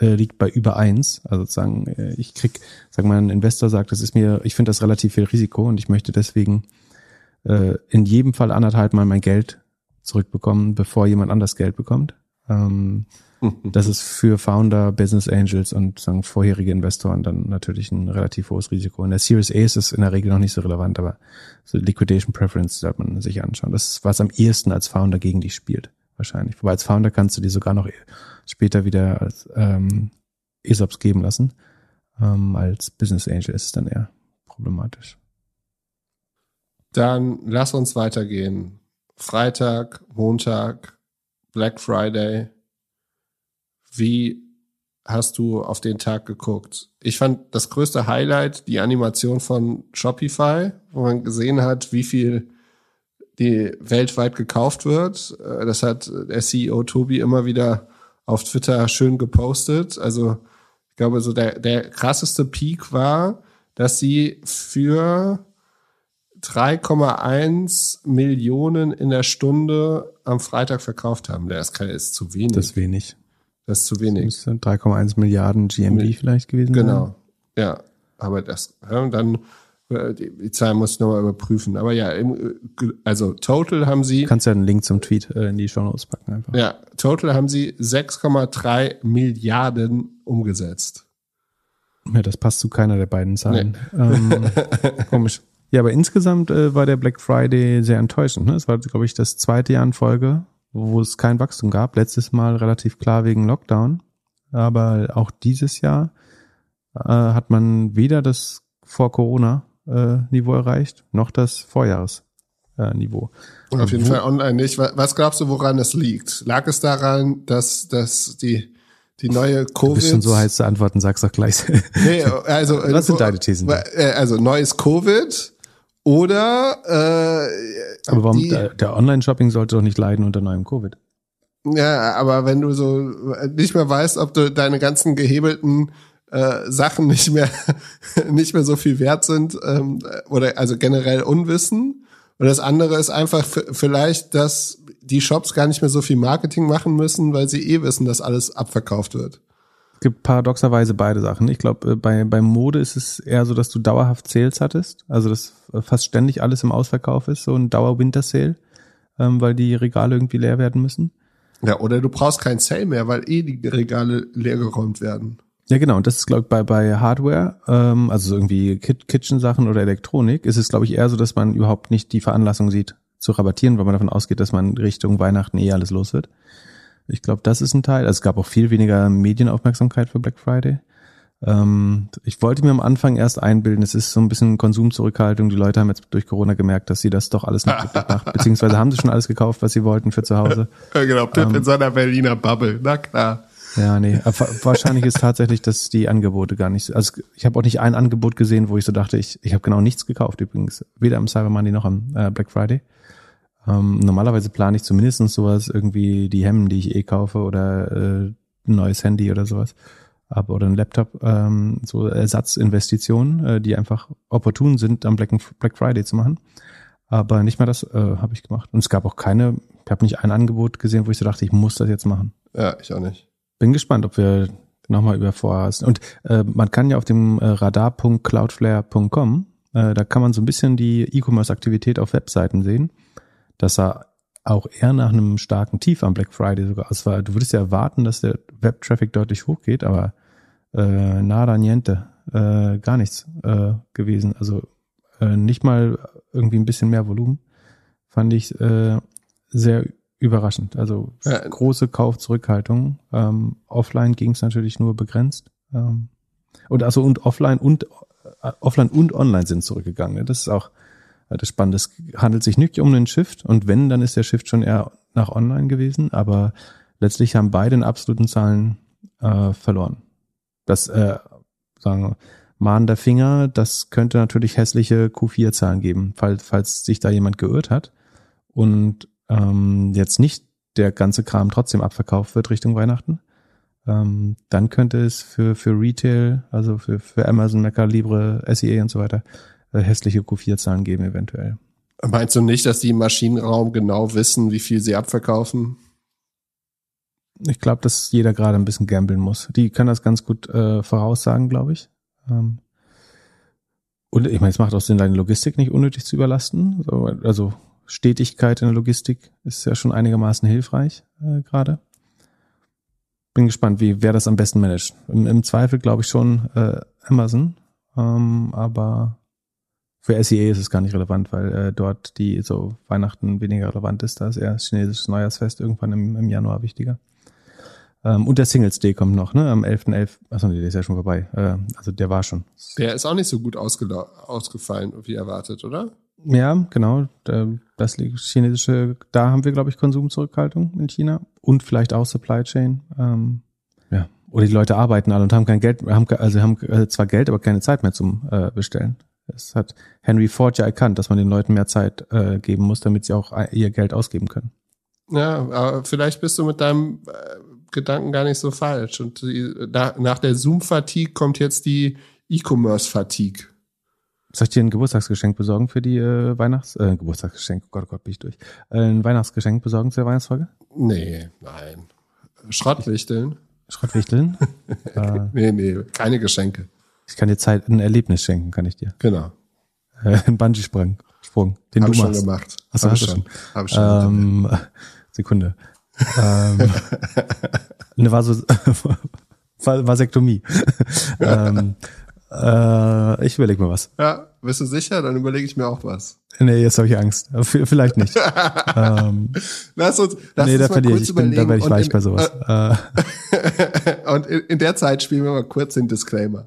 Speaker 2: äh, liegt bei über eins. Also sozusagen, äh, ich krieg, sag mal, ein Investor sagt, das ist mir, ich finde das relativ viel Risiko und ich möchte deswegen äh, in jedem Fall anderthalb Mal mein Geld zurückbekommen, bevor jemand anders Geld bekommt. Ähm, <laughs> das ist für Founder, Business Angels und sagen vorherige Investoren dann natürlich ein relativ hohes Risiko. In der Series A ist es in der Regel noch nicht so relevant, aber so Liquidation Preference sollte man sich anschauen. Das ist was am ehesten als Founder gegen dich spielt, wahrscheinlich. Wobei als Founder kannst du die sogar noch später wieder als ähm, ESOPs geben lassen. Ähm, als Business Angel ist es dann eher problematisch.
Speaker 1: Dann lass uns weitergehen. Freitag, Montag, Black Friday, wie hast du auf den Tag geguckt? Ich fand das größte Highlight die Animation von Shopify, wo man gesehen hat, wie viel die weltweit gekauft wird. Äh, das hat der CEO Tobi immer wieder auf Twitter schön gepostet. Also ich glaube, so der, der krasseste Peak war, dass sie für 3,1 Millionen in der Stunde am Freitag verkauft haben. Der ist zu wenig.
Speaker 2: Das ist wenig.
Speaker 1: Das ist zu wenig.
Speaker 2: 3,1 Milliarden Mit, vielleicht gewesen
Speaker 1: Genau. Sein. Ja. Aber das, ja, dann, äh, die, die Zahl muss ich nochmal überprüfen. Aber ja, im, also total haben sie.
Speaker 2: Du kannst ja einen Link zum Tweet äh, in die Show Notes packen einfach.
Speaker 1: Ja, total haben sie 6,3 Milliarden umgesetzt.
Speaker 2: Ja, das passt zu keiner der beiden Zahlen. Nee. Ähm, <laughs> komisch. Ja, aber insgesamt äh, war der Black Friday sehr enttäuschend. Ne? Es war, glaube ich, das zweite Jahr in Folge, wo es kein Wachstum gab. Letztes Mal relativ klar wegen Lockdown. Aber auch dieses Jahr äh, hat man weder das vor Corona äh, erreicht, noch das Vorjahres äh, Niveau.
Speaker 1: Auf jeden wo, Fall online nicht. Was glaubst du, woran es liegt? Lag es daran, dass, dass die, die neue Covid. Du bist
Speaker 2: schon so heiß zu antworten, sag's doch gleich.
Speaker 1: nee, also. <laughs>
Speaker 2: Was sind deine Thesen?
Speaker 1: Äh, also, neues Covid, oder äh,
Speaker 2: Aber warum die, der, der Online-Shopping sollte doch nicht leiden unter neuem Covid?
Speaker 1: Ja, aber wenn du so nicht mehr weißt, ob du deine ganzen gehebelten äh, Sachen nicht mehr <laughs> nicht mehr so viel wert sind ähm, oder also generell Unwissen. Und das andere ist einfach vielleicht, dass die Shops gar nicht mehr so viel Marketing machen müssen, weil sie eh wissen, dass alles abverkauft wird
Speaker 2: gibt paradoxerweise beide Sachen. Ich glaube, äh, bei, bei Mode ist es eher so, dass du dauerhaft Sales hattest, also dass äh, fast ständig alles im Ausverkauf ist, so ein Dauer-Winter-Sale, ähm, weil die Regale irgendwie leer werden müssen.
Speaker 1: Ja, oder du brauchst kein Sale mehr, weil eh die Regale leergeräumt werden.
Speaker 2: Ja, genau. Und das ist, glaube ich, bei, bei Hardware, ähm, also irgendwie Kitchen-Sachen oder Elektronik, ist es, glaube ich, eher so, dass man überhaupt nicht die Veranlassung sieht, zu rabattieren, weil man davon ausgeht, dass man Richtung Weihnachten eh alles los wird. Ich glaube, das ist ein Teil. Also es gab auch viel weniger Medienaufmerksamkeit für Black Friday. Ähm, ich wollte mir am Anfang erst einbilden, es ist so ein bisschen Konsumzurückhaltung. Die Leute haben jetzt durch Corona gemerkt, dass sie das doch alles nicht nach, <laughs> beziehungsweise haben sie schon alles gekauft, was sie wollten für zu Hause.
Speaker 1: Genau, Pip ähm, in seiner Berliner Bubble, na klar.
Speaker 2: Ja, nee, wahrscheinlich ist tatsächlich, dass die Angebote gar nicht, also ich habe auch nicht ein Angebot gesehen, wo ich so dachte, ich, ich habe genau nichts gekauft übrigens, weder am Cyber Monday noch am äh, Black Friday. Ähm, normalerweise plane ich zumindest sowas, irgendwie die Hemden, die ich eh kaufe oder äh, ein neues Handy oder sowas. Aber, oder ein Laptop, ähm, so Ersatzinvestitionen, äh, die einfach opportun sind, am Black, Black Friday zu machen. Aber nicht mal das äh, habe ich gemacht. Und es gab auch keine, ich habe nicht ein Angebot gesehen, wo ich so dachte, ich muss das jetzt machen.
Speaker 1: Ja, ich auch nicht.
Speaker 2: Bin gespannt, ob wir nochmal über Vorhast. Und äh, man kann ja auf dem äh, radar.cloudflare.com, äh, da kann man so ein bisschen die E-Commerce-Aktivität auf Webseiten sehen dass er auch eher nach einem starken Tief am Black Friday sogar aus. Du würdest ja erwarten, dass der Web-Traffic deutlich hochgeht, aber äh, nada niente, äh, gar nichts äh, gewesen. Also äh, nicht mal irgendwie ein bisschen mehr Volumen. Fand ich äh, sehr überraschend. Also ja. große Kaufzurückhaltung. Ähm, offline ging es natürlich nur begrenzt. Ähm, und also und offline und äh, offline und online sind zurückgegangen. Ne? Das ist auch das Spannende. Es handelt sich nicht um einen Shift und wenn, dann ist der Shift schon eher nach online gewesen, aber letztlich haben beide in absoluten Zahlen äh, verloren. Das, äh, sagen wir, mahnender Finger, das könnte natürlich hässliche Q4-Zahlen geben, falls, falls sich da jemand geirrt hat und ähm, jetzt nicht der ganze Kram trotzdem abverkauft wird Richtung Weihnachten. Ähm, dann könnte es für, für Retail, also für, für Amazon, Mercado Libre, SEA und so weiter, äh, hässliche Q4-Zahlen geben eventuell.
Speaker 1: Meinst du nicht, dass die im Maschinenraum genau wissen, wie viel sie abverkaufen?
Speaker 2: Ich glaube, dass jeder gerade ein bisschen gambeln muss. Die können das ganz gut äh, voraussagen, glaube ich. Ähm und ich meine, es macht auch Sinn, deine Logistik nicht unnötig zu überlasten. Also Stetigkeit in der Logistik ist ja schon einigermaßen hilfreich äh, gerade. Bin gespannt, wie wer das am besten managt. Im, im Zweifel glaube ich schon äh, Amazon, ähm, aber für SEA ist es gar nicht relevant, weil äh, dort die so Weihnachten weniger relevant ist. Da ist eher das chinesische Neujahrsfest irgendwann im, im Januar wichtiger. Ähm, und der Singles Day kommt noch, ne? Am 11.11. .11. Achso, nee, der ist ja schon vorbei. Äh, also der war schon.
Speaker 1: Der ist auch nicht so gut ausgefallen, wie erwartet, oder?
Speaker 2: Ja, genau. Das chinesische, da haben wir, glaube ich, Konsumzurückhaltung in China und vielleicht auch Supply Chain. Ähm, ja. Oder die Leute arbeiten alle und haben kein Geld, haben, also haben äh, zwar Geld, aber keine Zeit mehr zum äh, Bestellen. Das hat Henry Ford ja erkannt, dass man den Leuten mehr Zeit äh, geben muss, damit sie auch äh, ihr Geld ausgeben können.
Speaker 1: Ja, aber vielleicht bist du mit deinem äh, Gedanken gar nicht so falsch. Und die, nach, nach der Zoom-Fatigue kommt jetzt die E-Commerce-Fatigue.
Speaker 2: Soll ich dir ein Geburtstagsgeschenk besorgen für die äh, Weihnachts... Äh, Geburtstagsgeschenk, oh Gott, oh Gott, bin ich durch. Äh, ein Weihnachtsgeschenk besorgen zur Weihnachtsfolge?
Speaker 1: Nee, nein. Schrottwichteln?
Speaker 2: Schrottwichteln? <laughs>
Speaker 1: äh, nee, nee, keine Geschenke.
Speaker 2: Ich kann dir Zeit, ein Erlebnis schenken, kann ich dir.
Speaker 1: Genau.
Speaker 2: Äh, ein Bungee-Sprung, Sprung, den
Speaker 1: Hab
Speaker 2: du
Speaker 1: ich
Speaker 2: machst.
Speaker 1: schon gemacht.
Speaker 2: Achso,
Speaker 1: Hab
Speaker 2: hast
Speaker 1: ich
Speaker 2: du
Speaker 1: schon.
Speaker 2: schon.
Speaker 1: Hab ich schon.
Speaker 2: Ähm, Sekunde. ähm, <laughs> eine Vaso <laughs> Vasektomie. <laughs> ähm, äh, ich überlege mir was.
Speaker 1: ja, bist du sicher? Dann überlege ich mir auch was.
Speaker 2: Nee, jetzt habe ich Angst. Vielleicht nicht. <laughs> ähm,
Speaker 1: Lass uns, lass
Speaker 2: nee,
Speaker 1: uns
Speaker 2: da
Speaker 1: mal
Speaker 2: verliere
Speaker 1: kurz
Speaker 2: ich. bin,
Speaker 1: überlegen.
Speaker 2: da werde ich weich
Speaker 1: in,
Speaker 2: bei sowas. Äh,
Speaker 1: Und in, in der Zeit spielen wir mal kurz den Disclaimer.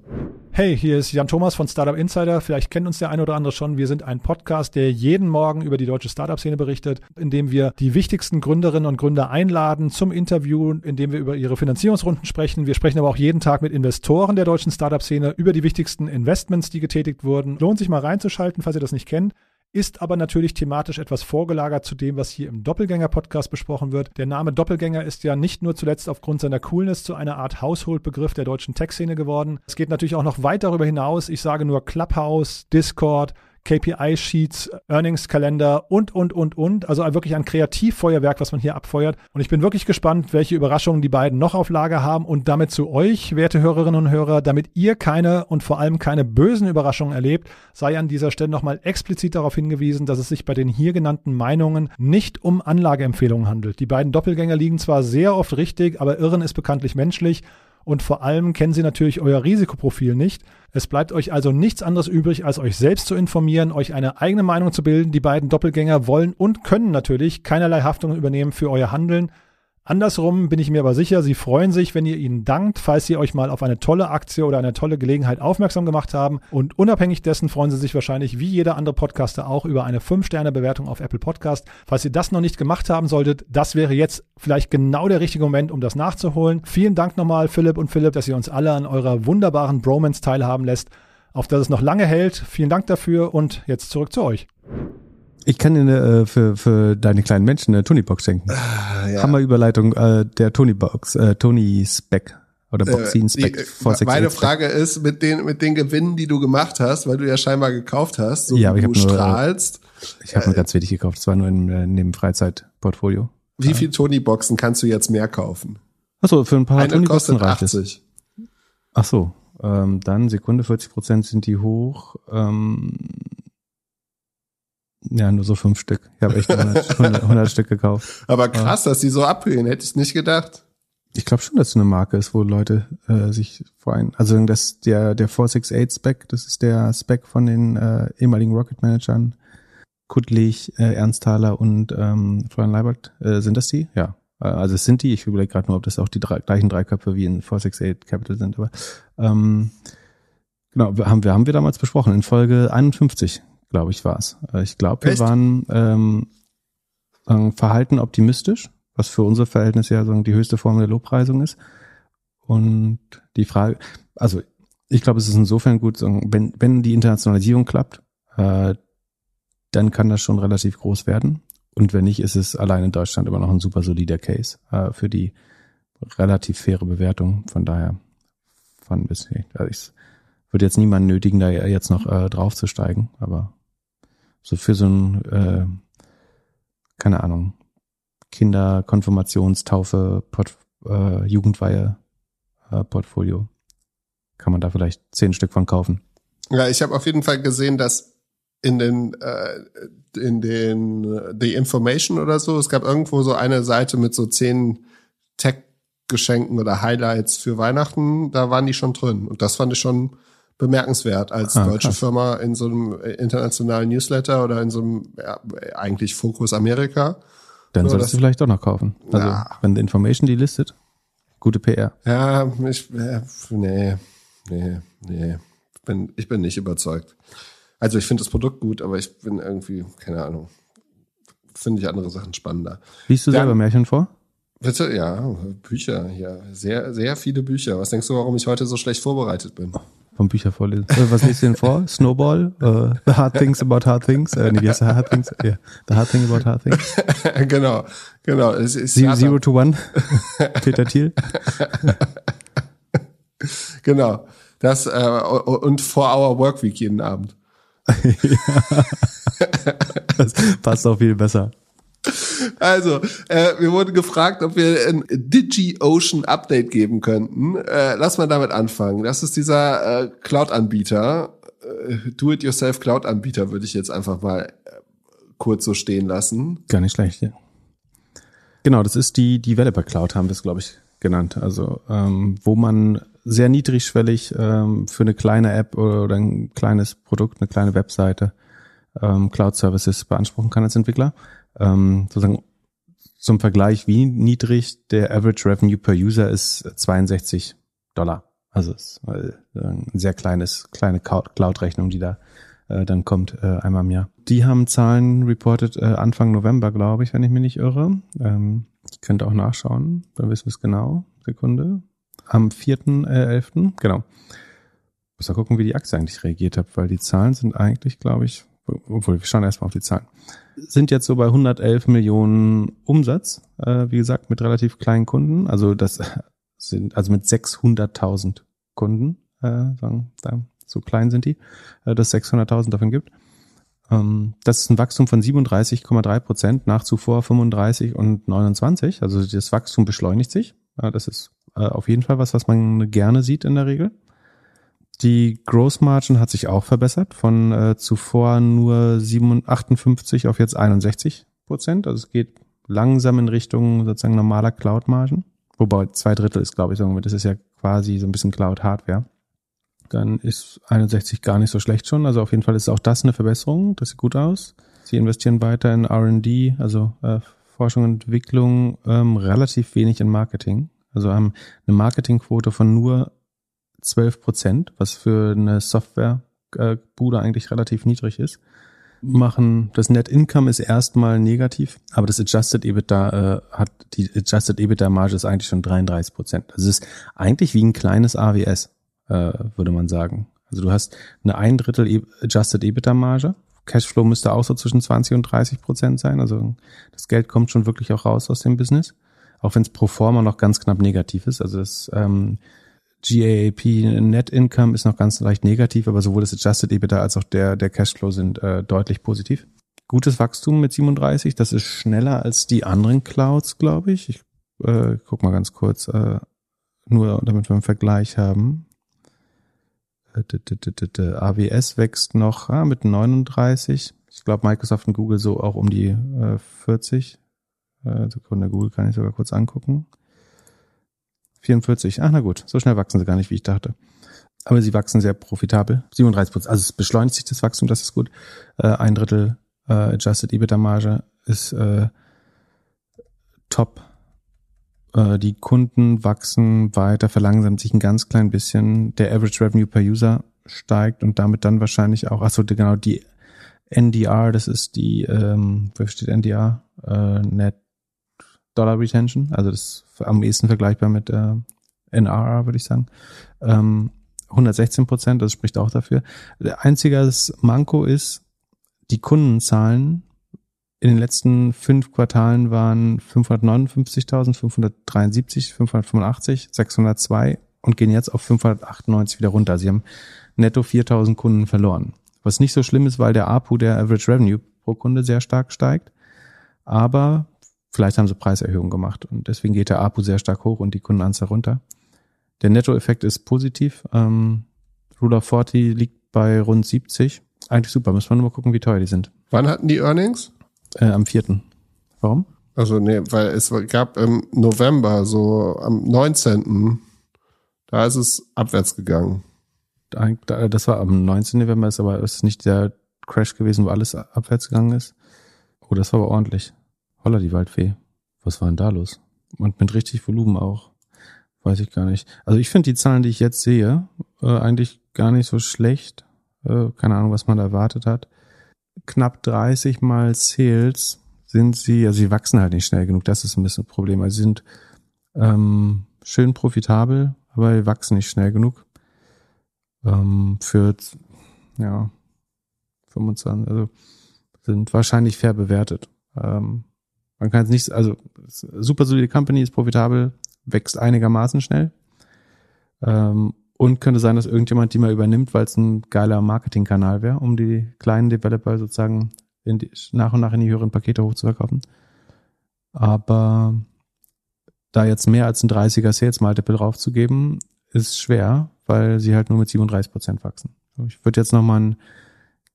Speaker 3: Hey, hier ist Jan Thomas von Startup Insider. Vielleicht kennt uns der eine oder andere schon. Wir sind ein Podcast, der jeden Morgen über die deutsche Startup-Szene berichtet, indem wir die wichtigsten Gründerinnen und Gründer einladen zum Interview, indem wir über ihre Finanzierungsrunden sprechen. Wir sprechen aber auch jeden Tag mit Investoren der deutschen Startup-Szene über die wichtigsten Investments, die getätigt wurden. Lohnt sich mal reinzuschalten, falls ihr das nicht kennt ist aber natürlich thematisch etwas vorgelagert zu dem, was hier im Doppelgänger-Podcast besprochen wird. Der Name Doppelgänger ist ja nicht nur zuletzt aufgrund seiner Coolness zu einer Art Household-Begriff der deutschen Tech-Szene geworden. Es geht natürlich auch noch weit darüber hinaus. Ich sage nur Clubhouse, Discord, KPI-Sheets, Earnings-Kalender und, und, und, und. Also wirklich ein Kreativfeuerwerk, was man hier abfeuert. Und ich bin wirklich gespannt, welche Überraschungen die beiden noch auf Lager haben und damit zu euch, werte Hörerinnen und Hörer, damit ihr keine und vor allem keine bösen Überraschungen erlebt, sei an dieser Stelle nochmal explizit darauf hingewiesen, dass es sich bei den hier genannten Meinungen nicht um Anlageempfehlungen handelt. Die beiden Doppelgänger liegen zwar sehr oft richtig, aber Irren ist bekanntlich menschlich und vor allem kennen sie natürlich euer Risikoprofil nicht. Es bleibt euch also nichts anderes übrig, als euch selbst zu informieren, euch eine eigene Meinung zu bilden. Die beiden Doppelgänger wollen und können natürlich keinerlei Haftung übernehmen für euer Handeln. Andersrum bin ich mir aber sicher, sie freuen sich, wenn ihr ihnen dankt, falls sie euch mal auf eine tolle Aktie oder eine tolle Gelegenheit aufmerksam gemacht haben. Und unabhängig dessen freuen sie sich wahrscheinlich, wie jeder andere Podcaster auch, über eine 5-Sterne-Bewertung auf Apple Podcast. Falls ihr das noch nicht gemacht haben solltet, das wäre jetzt vielleicht genau der richtige Moment, um das nachzuholen. Vielen Dank nochmal, Philipp und Philipp, dass ihr uns alle an eurer wunderbaren Bromance teilhaben lässt, auf dass es noch lange hält. Vielen Dank dafür und jetzt zurück zu euch.
Speaker 2: Ich kann dir eine, äh, für, für deine kleinen Menschen eine Tony-Box schenken.
Speaker 1: Ah, ja.
Speaker 2: Hammerüberleitung äh, der Tony-Box, äh, Tony-Spec oder Boxin-Spec.
Speaker 1: Die, äh,
Speaker 2: 468
Speaker 1: meine. Frage ist, mit den, mit den Gewinnen, die du gemacht hast, weil du ja scheinbar gekauft hast, so
Speaker 2: Ja,
Speaker 1: wie du
Speaker 2: nur, äh,
Speaker 1: strahlst,
Speaker 2: Ich habe nur ganz wenig gekauft. Es war nur in, äh, in dem Freizeitportfolio.
Speaker 1: wie viel Tony-Boxen kannst du jetzt mehr kaufen?
Speaker 2: Achso, für ein paar
Speaker 1: Eine
Speaker 2: Tony-Boxen reicht es.
Speaker 1: 80.
Speaker 2: Ach so, ähm, dann Sekunde, 40 Prozent sind die hoch. Ähm, ja, nur so fünf Stück. Ich habe echt 100, 100, 100 Stück gekauft.
Speaker 1: Aber krass, dass die so abgehen, hätte ich nicht gedacht.
Speaker 2: Ich glaube schon, dass es eine Marke ist, wo Leute äh, sich freuen. Also das der der 468 Spec, das ist der Spec von den äh, ehemaligen Rocket Managern Kuttlich, äh, Ernsthaler und ähm, Florian Leibert. Äh, sind das die? Ja. Äh, Also es sind die. Ich überlege gerade nur, ob das auch die drei, gleichen drei Köpfe wie in 468 Capital sind. Aber ähm, genau, wir haben wir haben wir damals besprochen in Folge 51, glaube ich, war es. Äh, ich glaube, wir
Speaker 1: Echt?
Speaker 2: waren ähm, ähm, verhalten optimistisch, was für unser Verhältnis ja so die höchste Form der Lobpreisung ist. Und die Frage, also ich glaube, es ist insofern gut, wenn, wenn die Internationalisierung klappt, äh, dann kann das schon relativ groß werden. Und wenn nicht, ist es allein in Deutschland immer noch ein super solider Case äh, für die relativ faire Bewertung. Von daher fand ich, also ich würde jetzt niemanden nötigen, da jetzt noch äh, draufzusteigen, aber So für so ein, äh, keine Ahnung, Kinder, Konfirmationstaufe, Port, äh, Jugendweihe, äh, Portfolio. Kann man da vielleicht zehn Stück von kaufen.
Speaker 1: Ja, ich habe auf jeden Fall gesehen, dass in den äh, in den äh, The Information oder so, es gab irgendwo so eine Seite mit so zehn Tech-Geschenken oder Highlights für Weihnachten, da waren die schon drin. Und das fand ich schon bemerkenswert als ah, deutsche krass. Firma in so einem internationalen Newsletter oder in so einem ja, eigentlich Fokus Amerika.
Speaker 2: Dann solltest du vielleicht auch noch kaufen. Also ja. wenn The Information die listet, gute PR.
Speaker 1: Ja, ich, äh, nee, nee, nee. Ich bin, ich bin nicht überzeugt. Also ich finde das Produkt gut, aber ich bin irgendwie, keine Ahnung, finde ich andere Sachen spannender.
Speaker 2: Liest du Dann, selber Märchen vor?
Speaker 1: Bitte, ja, Bücher, ja, sehr, sehr viele Bücher. Was denkst du, warum ich heute so schlecht vorbereitet bin?
Speaker 2: Vom Bücher vorlesen. Äh, was liest du denn vor? Snowball? Uh, the Hard Things About Hard Things? Äh, nee, wie heißt der Hard Things? Yeah. The Hard Thing About Hard Things? <laughs>
Speaker 1: genau, genau. Es ist
Speaker 2: Zero, Zero to One? <laughs> Peter Thiel? <laughs>
Speaker 1: genau. Das äh, und Four Hour Workweek jeden Abend.
Speaker 2: das passt auch viel besser.
Speaker 1: Also, äh, wir wurden gefragt, ob wir ein DigiOcean Update geben könnten. Äh, lass mal damit anfangen. Das ist dieser äh, Cloud-Anbieter, äh, Do-it-yourself Cloud-Anbieter, würde ich jetzt einfach mal äh, kurz so stehen lassen.
Speaker 2: Gar nicht schlecht, ja. Genau, das ist die Developer Cloud, haben wir es, glaube ich, genannt. Also, ähm, wo man sehr niedrigschwellig ähm, für eine kleine App oder ein kleines Produkt, eine kleine Webseite ähm, Cloud Services beanspruchen kann als Entwickler. Ähm, sozusagen zum Vergleich, wie niedrig der Average Revenue per User ist 62 Dollar. Also es ist äh, ein sehr kleines, kleine Cloud-Rechnung, die da äh, dann kommt äh, einmal im Jahr. Die haben Zahlen reported äh, Anfang November, glaube ich, wenn ich mich nicht irre. Ähm, ich könnte auch nachschauen, dann wissen wir es genau. Sekunde am 4.11., äh, genau. Muss mal gucken, wie die Aktie eigentlich reagiert hat, weil die Zahlen sind eigentlich, glaube ich, obwohl wir schauen erstmal auf die Zahlen, sind jetzt so bei 111 Millionen Umsatz, äh, wie gesagt, mit relativ kleinen Kunden, also das <laughs> sind, also mit 600.000 Kunden, äh, sagen, da, so klein sind die, äh, dass 600.000 davon gibt. Ähm, das ist ein Wachstum von 37,3 Prozent nach zuvor 35 und 29, also das Wachstum beschleunigt sich, äh, das ist äh, auf jeden Fall was, was man gerne sieht in der Regel. Die Gross Margin hat sich auch verbessert von äh, zuvor nur 57, 58 auf jetzt 61 Prozent. Also es geht langsam in Richtung sozusagen normaler Cloud Margin. Wobei zwei Drittel ist, glaube ich, so, das ist ja quasi so ein bisschen Cloud Hardware. Dann ist 61 gar nicht so schlecht schon. Also auf jeden Fall ist auch das eine Verbesserung. Das sieht gut aus. Sie investieren weiter in R&D, also äh, Forschung und Entwicklung, ähm, relativ wenig in Marketing. Also haben eine Marketingquote von nur 12 Prozent, was für eine Softwarebude eigentlich relativ niedrig ist. Machen das Net Income ist erstmal negativ, aber das Adjusted EBITDA äh, hat die Adjusted EBITDA Marge ist eigentlich schon 33 Prozent. Also es ist eigentlich wie ein kleines AWS, äh, würde man sagen. Also du hast eine ein Drittel e Adjusted EBITDA Marge. Cashflow müsste auch so zwischen 20 und 30 Prozent sein. Also das Geld kommt schon wirklich auch raus aus dem Business auch wenn es pro forma noch ganz knapp negativ ist. Also das ähm, GAAP Net Income ist noch ganz leicht negativ, aber sowohl das Adjusted EBITDA als auch der, der Cashflow sind äh, deutlich positiv. Gutes Wachstum mit 37, das ist schneller als die anderen Clouds, glaube ich. Ich äh, guck mal ganz kurz, äh, nur damit wir einen Vergleich haben. Äh, AWS wächst noch ah, mit 39. Ich glaube, Microsoft und Google so auch um die äh, 40. Äh, Sekunde, Google kann ich sogar kurz angucken. 44. Ach, na gut, so schnell wachsen sie gar nicht, wie ich dachte. Aber sie wachsen sehr profitabel. 37 Prozent. Also es beschleunigt sich das Wachstum, das ist gut. Äh, ein Drittel äh, Adjusted EBITDA Marge ist äh, top. Äh, die Kunden wachsen weiter, verlangsamt sich ein ganz klein bisschen. Der Average Revenue per User steigt und damit dann wahrscheinlich auch, achso, genau, die NDR, das ist die, ähm, wo steht NDR? Äh, Net Dollar Retention, also das ist am ehesten vergleichbar mit äh, NRR, würde ich sagen. Ähm, 116 Prozent, das spricht auch dafür. Der einzige Manko ist, die Kundenzahlen in den letzten fünf Quartalen waren 559.000, 573, 585, 602 und gehen jetzt auf 598 wieder runter. Sie haben netto 4.000 Kunden verloren. Was nicht so schlimm ist, weil der APU, der Average Revenue pro Kunde sehr stark steigt. Aber vielleicht haben sie Preiserhöhungen gemacht und deswegen geht der APU sehr stark hoch und die Kundenanzahl runter. Der Nettoeffekt ist positiv. Ähm, Rule of 40 liegt bei rund 70. Eigentlich super. Müssen wir nur mal gucken, wie teuer die sind.
Speaker 1: Wann hatten die Earnings?
Speaker 2: Äh, am vierten. Warum?
Speaker 1: Also nee, weil es gab im November, so am 19. Da ist es abwärts gegangen.
Speaker 2: Das war am 19. November, ist aber ist nicht der Crash gewesen, wo alles abwärts gegangen ist. Oh, das war aber ordentlich. Holla, die Waldfee. Was war denn da los? Und mit richtig Volumen auch. Weiß ich gar nicht. Also ich finde die Zahlen, die ich jetzt sehe, äh, eigentlich gar nicht so schlecht. Äh, keine Ahnung, was man da erwartet hat. Knapp 30 mal Sales sind sie, also sie wachsen halt nicht schnell genug. Das ist ein bisschen ein Problem. Also sie sind ähm, schön profitabel, aber die wachsen nicht schnell genug. Ähm, für ja 25, also sind wahrscheinlich fair bewertet. Ähm, man kann es nicht, also super solide Company ist profitabel, wächst einigermaßen schnell. Ähm, und könnte sein, dass irgendjemand die mal übernimmt, weil es ein geiler Marketingkanal wäre, um die kleinen Developer sozusagen die, nach und nach in die höheren Pakete hochzuverkaufen. Aber da jetzt mehr als ein 30er Sales Multiple draufzugeben, ist schwer, weil sie halt nur mit 37 Prozent wachsen. Ich würde jetzt nochmal ein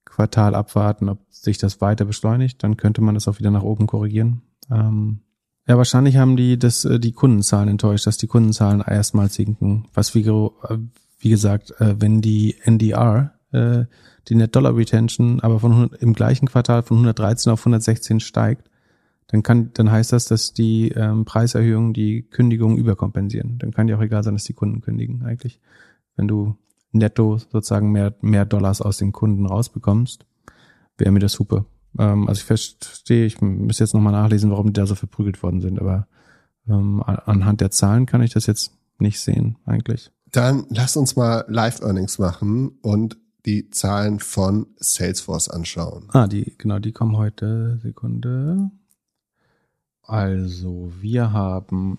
Speaker 2: Quartal abwarten, ob sich das weiter beschleunigt, dann könnte man das auch wieder nach oben korrigieren. Ähm, ja, wahrscheinlich haben die das, äh, die Kundenzahlen enttäuscht, dass die Kundenzahlen erstmal sinken. Was wie, äh, wie gesagt, äh, wenn die NDR, die Net Dollar Retention, aber von im gleichen Quartal von 113 auf 116 steigt, dann kann, dann heißt das, dass die ähm, Preiserhöhungen die Kündigungen überkompensieren. Dann kann ja auch egal sein, dass die Kunden kündigen eigentlich. Wenn du netto sozusagen mehr, mehr Dollars aus den Kunden rausbekommst, wäre mir das super. Ähm, also ich verstehe, ich muss jetzt nochmal nachlesen, warum die da so verprügelt worden sind, aber ähm, anhand der Zahlen kann ich das jetzt nicht sehen, eigentlich.
Speaker 1: Dann lass uns mal Live-Earnings machen und die Zahlen von Salesforce anschauen.
Speaker 2: Ah, die, genau, die kommen heute. Sekunde. Also, wir haben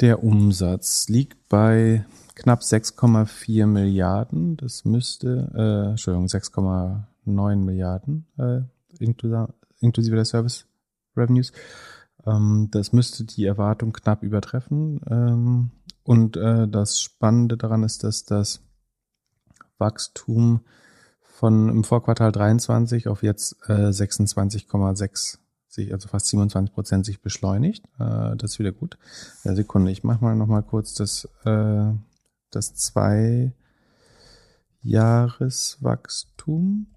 Speaker 2: der Umsatz liegt bei knapp 6,4 Milliarden. Das müsste, äh, Entschuldigung, 6,9 9 Milliarden äh, inklusive, der Service Revenues. Ähm, das müsste die Erwartung knapp übertreffen. Ähm, und äh, das Spannende daran ist, dass das Wachstum von im Vorquartal 23 auf jetzt äh, 26,6 sich, also fast 27 Prozent sich beschleunigt. Äh, das ist wieder gut. Ja, Sekunde, ich mache mal noch mal kurz das, äh, das zwei Jahreswachstum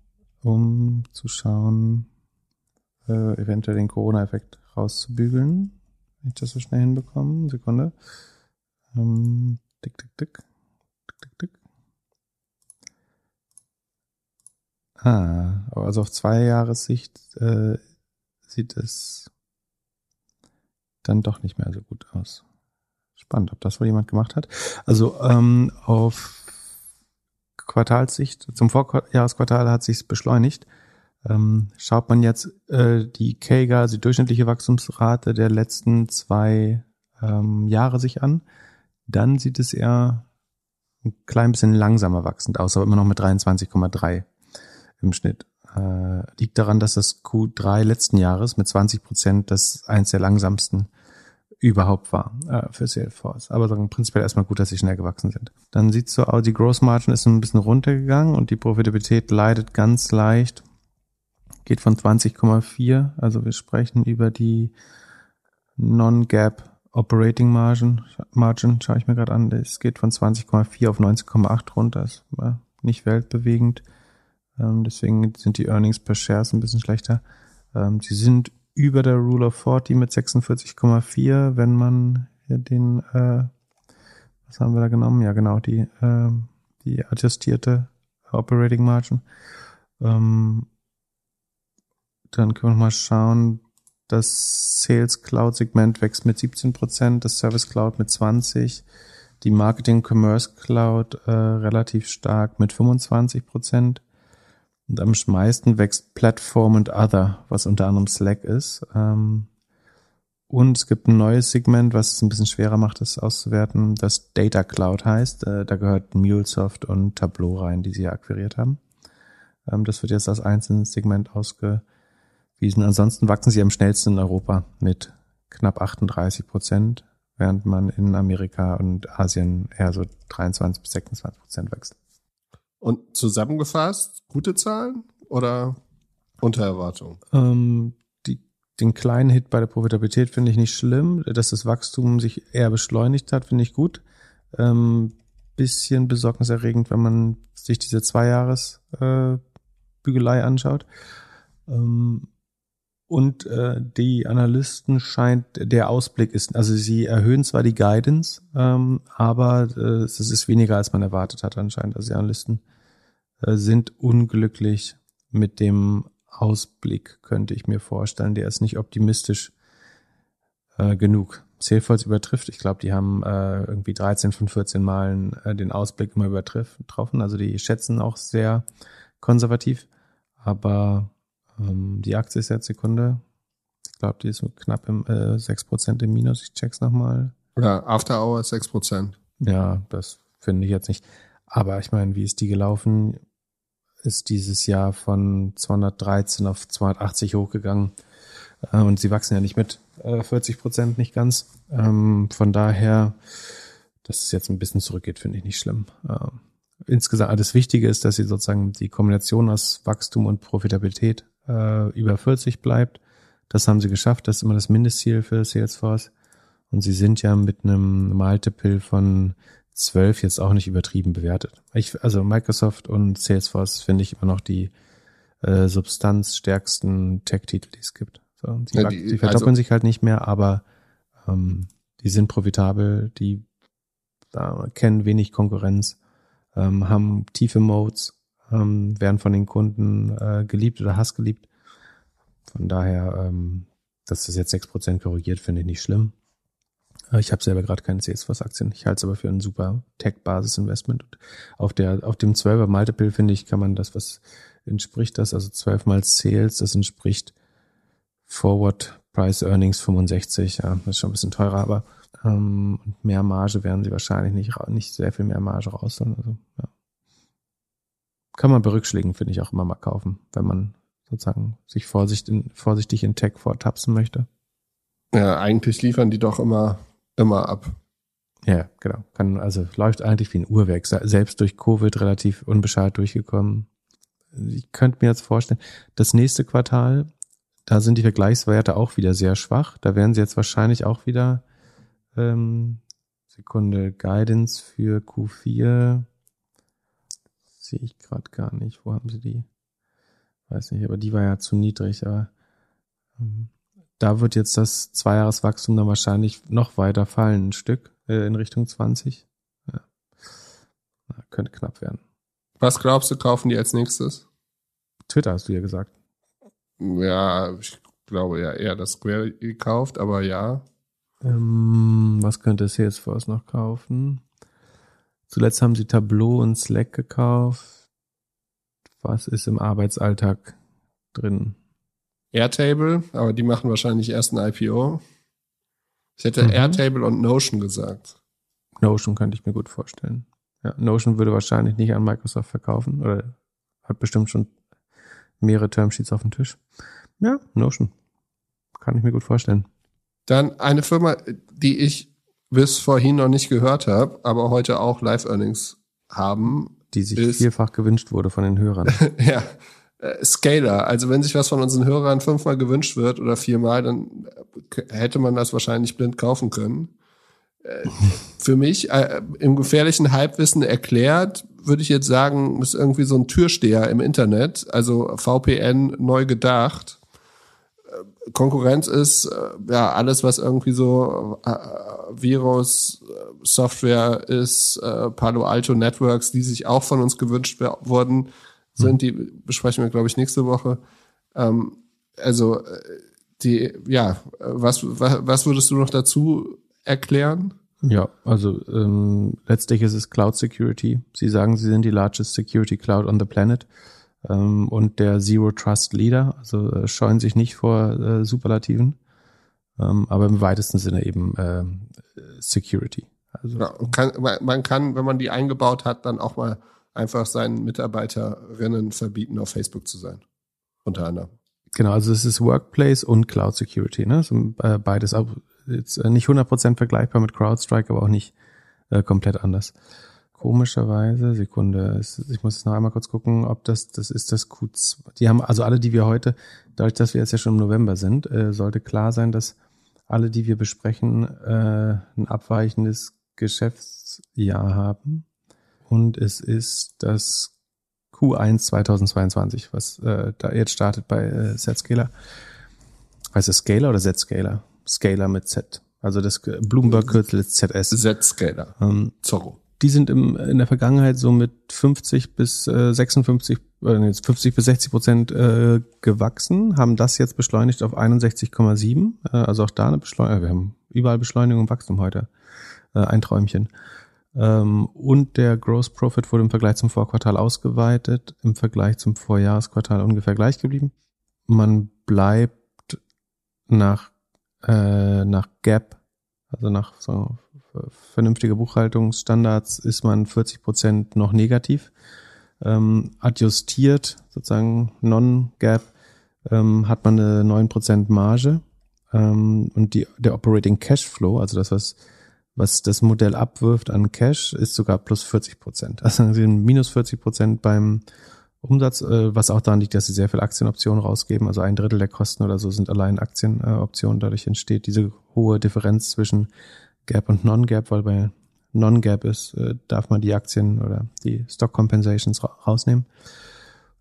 Speaker 2: um zu schauen, äh, eventuell den Corona-Effekt rauszubügeln. Wenn ich das so schnell hinbekomme. Sekunde. Ähm, tick, tick, tick. Tick, tick, tick. Ah, also auf zwei Jahressicht äh, sieht es dann doch nicht mehr so gut aus. Spannend, ob das wohl jemand gemacht hat. Also ähm, auf Quartalssicht, zum Vorjahresquartal hat sich beschleunigt. Ähm, schaut man jetzt äh, die KEGA, also die durchschnittliche Wachstumsrate der letzten zwei ähm, Jahre sich an, dann sieht es eher ein klein bisschen langsamer wachsend aus, aber immer noch mit 23,3 im Schnitt. Äh, liegt daran, dass das Q3 letzten Jahres mit 20 Prozent das eins der langsamsten überhaupt war äh, für Salesforce. Aber sagen prinzipiell erstmal gut, dass sie schnell gewachsen sind. Dann sieht so aus, die Gross Margin ist ein bisschen runtergegangen und die Profitabilität leidet ganz leicht. Geht von 20,4, also wir sprechen über die Non-Gap Operating Margin, Margin schaue ich mir gerade an, es geht von 20,4 auf 19,8 runter, ist nicht weltbewegend. Ähm, deswegen sind die Earnings per Shares ein bisschen schlechter. Ähm, sie sind über der Rule of 40 mit 46,4, wenn man den, äh, was haben wir da genommen? Ja, genau, die, äh, die adjustierte Operating Margin. Ähm, dann können wir mal schauen, das Sales Cloud Segment wächst mit 17 Prozent, das Service Cloud mit 20%, die Marketing Commerce Cloud äh, relativ stark mit 25 Prozent. Und am meisten wächst Platform und Other, was unter anderem Slack ist. Ähm, und es gibt ein neues Segment, was es ein bisschen schwerer macht, das auszuwerten, das Data Cloud heißt. Äh, da gehört MuleSoft und Tableau rein, die sie ja akquiriert haben. Ähm, das wird jetzt als einzelnes Segment ausgewiesen. Ansonsten wachsen sie am schnellsten in Europa mit knapp 38 Prozent, während man in Amerika und Asien eher so 23 bis 26 Prozent wächst.
Speaker 1: Und zusammengefasst, gute Zahlen oder unter Erwartung?
Speaker 2: Ähm, die, den kleinen Hit bei der Profitabilität finde ich nicht schlimm. Dass das Wachstum sich eher beschleunigt hat, finde ich gut. Ähm, bisschen besorgniserregend, wenn man sich diese Zweijahresbügelei äh, anschaut. Ähm, und äh, die Analysten scheint der Ausblick ist, also sie erhöhen zwar die Guidance, ähm, aber äh, es ist weniger als man erwartet hat anscheinend. Also die Analysten sind unglücklich mit dem Ausblick, könnte ich mir vorstellen. Der ist nicht optimistisch äh, genug. Salesforce übertrifft, ich glaube, die haben äh, irgendwie 13 von 14 Malen äh, den Ausblick immer übertroffen. Also die schätzen auch sehr konservativ, aber ähm, die Aktie ist jetzt Sekunde. Ich glaube, die ist so knapp im äh, 6% im Minus. Ich check's nochmal.
Speaker 1: Ja, After Hour 6%.
Speaker 2: Ja, das finde ich jetzt nicht. Aber ich meine, wie ist die gelaufen? Ist dieses Jahr von 213 auf 280 hochgegangen. Äh, und sie wachsen ja nicht mit äh, 40 Prozent, nicht ganz. Ähm, von daher, dass es jetzt ein bisschen zurückgeht, finde ich nicht schlimm. Ähm, insgesamt, das Wichtige ist, dass sie sozusagen die Kombination aus Wachstum und Profitabilität äh, über 40 bleibt. Das haben sie geschafft. Das ist immer das Mindestziel für Salesforce. Und sie sind ja mit einem Multiple von 12 jetzt auch nicht übertrieben bewertet. Ich, also Microsoft und Salesforce finde ich immer noch die äh, substanzstärksten Tech-Titel, die es gibt. So, sie, ja, die, sie verdoppeln also, sich halt nicht mehr, aber ähm, die sind profitabel, die äh, kennen wenig Konkurrenz, ähm, haben tiefe Modes, ähm, werden von den Kunden äh, geliebt oder hassgeliebt. Von daher, ähm, dass das jetzt sechs Prozent korrigiert, finde ich nicht schlimm. Äh, ich habe selber gerade keine Salesforce-Aktien. Ich halte es aber für ein super Tech-Basis-Investment. Auf der, auf dem 12er Multiple, finde ich, kann man das, was entspricht das, also 12 mal Sales, das entspricht Forward Price Earnings 65. Ja, das ist schon ein bisschen teurer, aber ähm, mehr Marge werden sie wahrscheinlich nicht, nicht sehr viel mehr Marge rausholen. Also, ja kann man berückschlägen, finde ich auch immer mal kaufen, wenn man sozusagen sich vorsichtig in, vorsichtig in Tech vortapsen möchte.
Speaker 1: Ja, eigentlich liefern die doch immer, immer ab.
Speaker 2: Ja, genau. Kann, also läuft eigentlich wie ein Uhrwerk. Selbst durch Covid relativ unbeschadet durchgekommen. Ich könnte mir jetzt vorstellen, das nächste Quartal, da sind die Vergleichswerte auch wieder sehr schwach. Da werden sie jetzt wahrscheinlich auch wieder ähm, Sekunde Guidance für Q4 Sehe ich gerade gar nicht. Wo haben sie die? Weiß nicht, aber die war ja zu niedrig. Aber ähm, da wird jetzt das Zweijahreswachstum dann wahrscheinlich noch weiter fallen, ein Stück äh, in Richtung 20. Ja. Na, könnte knapp werden.
Speaker 1: Was glaubst du, kaufen die als nächstes?
Speaker 2: Twitter hast du ja gesagt.
Speaker 1: Ja, ich glaube ja eher, dass Square gekauft, aber ja.
Speaker 2: Ähm, was könnte Salesforce noch kaufen? Zuletzt haben sie Tableau und Slack gekauft. Was ist im Arbeitsalltag drin?
Speaker 1: Airtable, aber die machen wahrscheinlich erst ein IPO. Ich hätte mhm. Airtable und Notion gesagt.
Speaker 2: Notion könnte ich mir gut vorstellen. Ja, Notion würde wahrscheinlich nicht an Microsoft verkaufen oder hat bestimmt schon mehrere Termsheets auf dem Tisch. Ja, Notion. Kann ich mir gut vorstellen.
Speaker 1: Dann eine Firma, die ich bis vorhin noch nicht gehört habe, aber heute auch Live-Earnings haben.
Speaker 2: Die sich ist, vielfach gewünscht wurde von den Hörern. <laughs>
Speaker 1: ja. Äh, Scaler, also wenn sich was von unseren Hörern fünfmal gewünscht wird oder viermal, dann hätte man das wahrscheinlich blind kaufen können. Äh, für mich äh, im gefährlichen Halbwissen erklärt, würde ich jetzt sagen, ist irgendwie so ein Türsteher im Internet, also VPN neu gedacht. Konkurrenz ist äh, ja alles, was irgendwie so äh, Virus, äh, Software ist, äh, Palo Alto Networks, die sich auch von uns gewünscht wurden, sind. Mhm. Die besprechen wir, glaube ich, nächste Woche. Ähm, also äh, die, ja, was, was, was würdest du noch dazu erklären?
Speaker 2: Ja, also ähm, letztlich ist es Cloud Security. Sie sagen, sie sind die largest security cloud on the planet ähm, und der Zero Trust Leader, also äh, scheuen sich nicht vor äh, Superlativen, ähm, aber im weitesten Sinne eben äh, Security.
Speaker 1: Also, ja, kann, man kann, wenn man die eingebaut hat, dann auch mal einfach seinen Mitarbeiterinnen verbieten, auf Facebook zu sein. Unter anderem.
Speaker 2: Genau, also es ist Workplace und Cloud Security, ne? So, äh, beides auch jetzt äh, nicht 100% vergleichbar mit CrowdStrike, aber auch nicht äh, komplett anders. Komischerweise, Sekunde, ich muss jetzt noch einmal kurz gucken, ob das, das ist das Q2. Die haben, also alle, die wir heute, dadurch, dass wir jetzt ja schon im November sind, äh, sollte klar sein, dass alle, die wir besprechen, äh, ein abweichendes Geschäftsjahr haben. Und es ist das Q1 2022, was äh, da jetzt startet bei äh, Zscaler. Heißt es Scaler oder Z-Scaler? Scaler mit Z. Also das Bloomberg-Kürzel ist ZS.
Speaker 1: Z-Scaler.
Speaker 2: Ähm, Zorro. Die sind im, in der Vergangenheit so mit 50 bis äh, 56, äh, 50 bis 60 Prozent äh, gewachsen, haben das jetzt beschleunigt auf 61,7. Äh, also auch da eine Beschleunigung. Wir haben überall Beschleunigung und Wachstum heute. Äh, ein Träumchen. Ähm, und der Gross Profit wurde im Vergleich zum Vorquartal ausgeweitet, im Vergleich zum Vorjahresquartal ungefähr gleich geblieben. Man bleibt nach, äh, nach Gap, also nach so vernünftiger Buchhaltungsstandards ist man 40 Prozent noch negativ. Ähm, adjustiert, sozusagen non-Gap, ähm, hat man eine 9 Prozent Marge. Ähm, und die, der Operating Cashflow, also das, was was das Modell abwirft an Cash, ist sogar plus 40 Prozent. Also sind minus 40 Prozent beim Umsatz, äh, was auch daran liegt, dass sie sehr viel Aktienoptionen rausgeben. Also ein Drittel der Kosten oder so sind allein Aktienoptionen. Dadurch entsteht diese hohe Differenz zwischen Gap und Non-Gap, weil bei Non-Gap ist, äh, darf man die Aktien oder die Stock Compensations rausnehmen.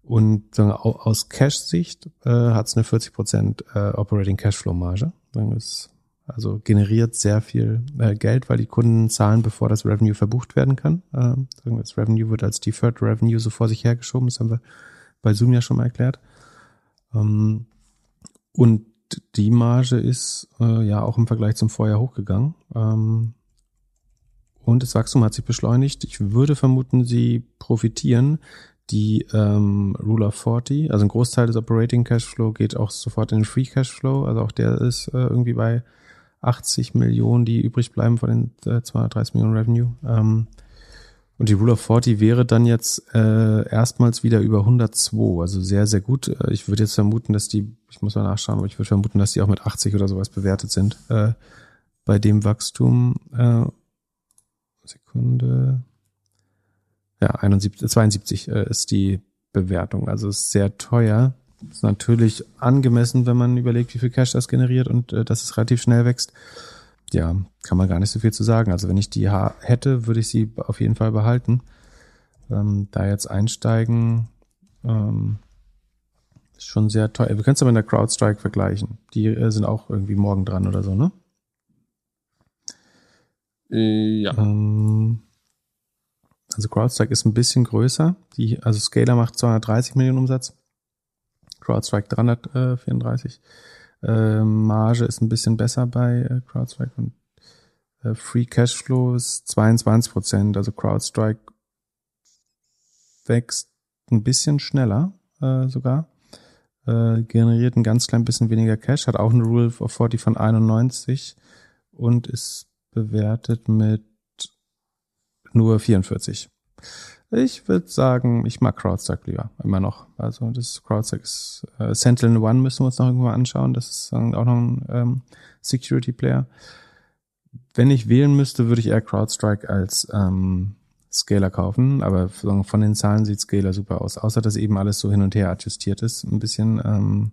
Speaker 2: Und aus Cash-Sicht äh, hat es eine 40% äh, Operating Cashflow-Marge. Das ist also generiert sehr viel äh, Geld, weil die Kunden zahlen, bevor das Revenue verbucht werden kann. Ähm, das Revenue wird als Deferred Revenue so vor sich hergeschoben. Das haben wir bei Zoom ja schon mal erklärt. Ähm, und die Marge ist äh, ja auch im Vergleich zum Vorjahr hochgegangen. Ähm, und das Wachstum hat sich beschleunigt. Ich würde vermuten, sie profitieren. Die ähm, Rule of 40, also ein Großteil des Operating Cashflow geht auch sofort in den Free Cashflow. Also auch der ist äh, irgendwie bei 80 Millionen, die übrig bleiben von den äh, 230 Millionen Revenue. Ähm, und die Rule of 40 wäre dann jetzt äh, erstmals wieder über 102, also sehr, sehr gut. Äh, ich würde jetzt vermuten, dass die, ich muss mal nachschauen, aber ich würde vermuten, dass die auch mit 80 oder sowas bewertet sind. Äh, bei dem Wachstum, äh, Sekunde, ja, 71, 72 äh, ist die Bewertung. Also ist sehr teuer. Ist natürlich angemessen, wenn man überlegt, wie viel Cash das generiert und äh, dass es relativ schnell wächst. Ja, kann man gar nicht so viel zu sagen. Also wenn ich die hätte, würde ich sie auf jeden Fall behalten. Ähm, da jetzt einsteigen, ähm, ist schon sehr teuer. Wir können es aber in der CrowdStrike vergleichen. Die äh, sind auch irgendwie morgen dran oder so, ne?
Speaker 1: Äh, ja. Ähm,
Speaker 2: also CrowdStrike ist ein bisschen größer. Die, also Scaler macht 230 Millionen Umsatz. CrowdStrike 334. Äh, Marge ist ein bisschen besser bei äh, CrowdStrike und äh, Free Cashflow ist 22 Prozent. Also CrowdStrike wächst ein bisschen schneller äh, sogar. Äh, generiert ein ganz klein bisschen weniger Cash, hat auch eine Rule of 40 von 91 und ist bewertet mit nur 44. Ich würde sagen, ich mag CrowdStrike lieber, immer noch. Also das CrowdStrike ist äh, Sentinel One müssen wir uns noch irgendwo anschauen. Das ist auch noch ein ähm, Security Player. Wenn ich wählen müsste, würde ich eher CrowdStrike als ähm, Scaler kaufen, aber von den Zahlen sieht Scaler super aus, außer dass eben alles so hin und her adjustiert ist, ein bisschen. Ähm,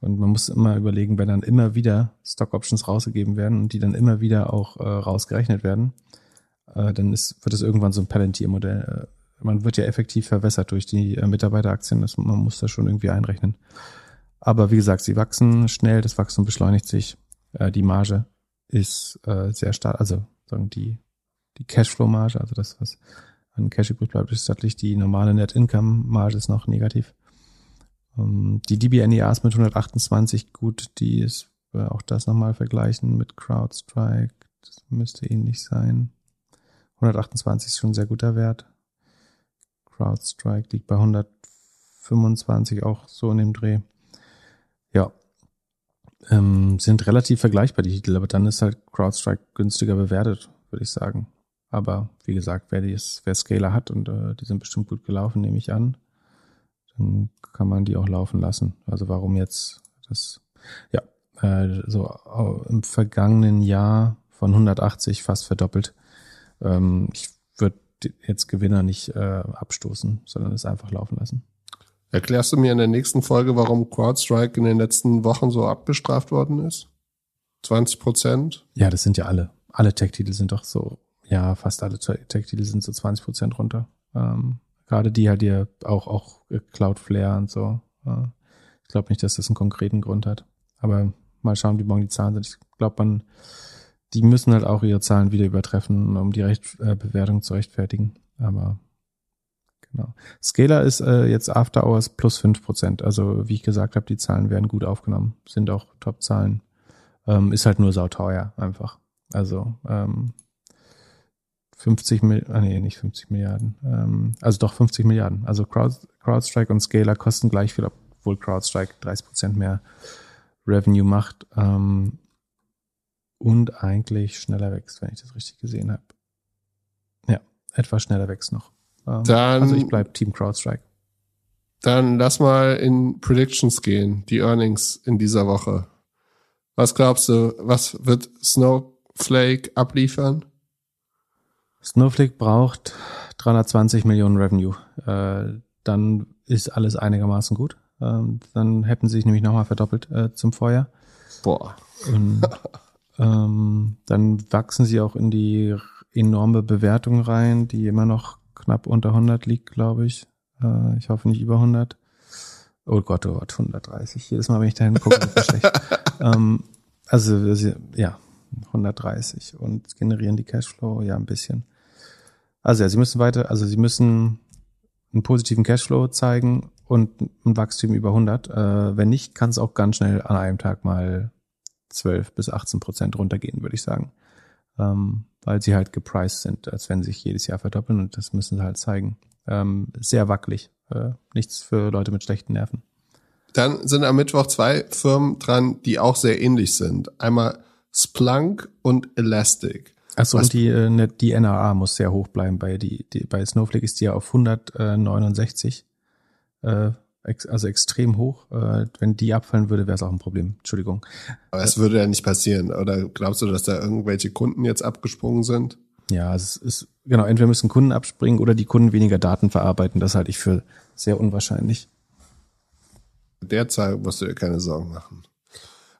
Speaker 2: und man muss immer überlegen, wenn dann immer wieder Stock Options rausgegeben werden und die dann immer wieder auch äh, rausgerechnet werden, äh, dann ist, wird es irgendwann so ein Palantir-Modell. Man wird ja effektiv verwässert durch die äh, Mitarbeiteraktien. Das, man muss das schon irgendwie einrechnen. Aber wie gesagt, sie wachsen schnell, das Wachstum beschleunigt sich. Äh, die Marge ist äh, sehr stark, also sagen die, die Cashflow-Marge, also das, was an Cash übrig bleibt, ist stattlich. Die normale Net-Income-Marge ist noch negativ. Ähm, die DBNEAs mit 128, gut, die ist äh, auch das nochmal vergleichen mit CrowdStrike. Das müsste ähnlich sein. 128 ist schon ein sehr guter Wert. CrowdStrike liegt bei 125 auch so in dem Dreh. Ja, ähm, sind relativ vergleichbar die Titel, aber dann ist halt CrowdStrike günstiger bewertet, würde ich sagen. Aber wie gesagt, wer, dies, wer Scaler hat und äh, die sind bestimmt gut gelaufen, nehme ich an, dann kann man die auch laufen lassen. Also warum jetzt das, ja, äh, so im vergangenen Jahr von 180 fast verdoppelt. Ähm, ich jetzt Gewinner nicht äh, abstoßen, sondern es einfach laufen lassen.
Speaker 1: Erklärst du mir in der nächsten Folge, warum CrowdStrike in den letzten Wochen so abgestraft worden ist? 20 Prozent?
Speaker 2: Ja, das sind ja alle. Alle Tech-Titel sind doch so, ja, fast alle Tech-Titel sind so 20 Prozent runter. Ähm, gerade die halt hier auch, auch Cloudflare und so. Äh, ich glaube nicht, dass das einen konkreten Grund hat. Aber mal schauen, wie morgen die Zahlen sind. Ich glaube, man, die müssen halt auch ihre Zahlen wieder übertreffen, um die Recht, äh, Bewertung zu rechtfertigen. Aber genau. Scalar ist äh, jetzt After Hours plus fünf Prozent. Also wie ich gesagt habe, die Zahlen werden gut aufgenommen, sind auch Top-Zahlen. Ähm, ist halt nur sauteuer einfach. Also ähm, 50 Milliarden, ah nee, nicht 50 Milliarden. Ähm, also doch 50 Milliarden. Also Crowd, CrowdStrike und Scalar kosten gleich viel, obwohl CrowdStrike 30 Prozent mehr Revenue macht. Ähm, und eigentlich schneller wächst, wenn ich das richtig gesehen habe. Ja, etwas schneller wächst noch.
Speaker 1: Ähm, dann,
Speaker 2: also ich bleib Team CrowdStrike.
Speaker 1: Dann lass mal in Predictions gehen, die Earnings in dieser Woche. Was glaubst du, was wird Snowflake abliefern?
Speaker 2: Snowflake braucht 320 Millionen Revenue. Äh, dann ist alles einigermaßen gut. Ähm, dann hätten sie sich nämlich nochmal verdoppelt äh, zum Vorjahr.
Speaker 1: Boah.
Speaker 2: Und <laughs> ähm, dann wachsen sie auch in die enorme Bewertung rein, die immer noch knapp unter 100 liegt, glaube ich. Äh, ich hoffe nicht über 100. Oh Gott, oh Gott, 130. Jedes Mal, wenn ich da hingucke, ist das schlecht. <laughs> ähm, also, ja, 130 und generieren die Cashflow, ja, ein bisschen. Also ja, sie müssen weiter, also sie müssen einen positiven Cashflow zeigen und ein Wachstum über 100. Äh, wenn nicht, kann es auch ganz schnell an einem Tag mal 12 bis 18 Prozent runtergehen, würde ich sagen. Ähm, weil sie halt gepriced sind, als wenn sie sich jedes Jahr verdoppeln und das müssen sie halt zeigen. Ähm, sehr wackelig. Äh, nichts für Leute mit schlechten Nerven.
Speaker 1: Dann sind am Mittwoch zwei Firmen dran, die auch sehr ähnlich sind. Einmal Splunk und Elastic.
Speaker 2: Achso, und die, äh, ne, die NRA muss sehr hoch bleiben. Bei, die, die, bei Snowflake ist die ja auf 169 äh, also extrem hoch. Äh, wenn die abfallen würde, wäre es auch ein Problem. Entschuldigung.
Speaker 1: Aber es würde ja nicht passieren. Oder glaubst du, dass da irgendwelche Kunden jetzt abgesprungen sind?
Speaker 2: Ja, es ist, genau, entweder müssen Kunden abspringen oder die Kunden weniger Daten verarbeiten. Das halte ich für sehr unwahrscheinlich.
Speaker 1: Derzeit musst du dir keine Sorgen machen.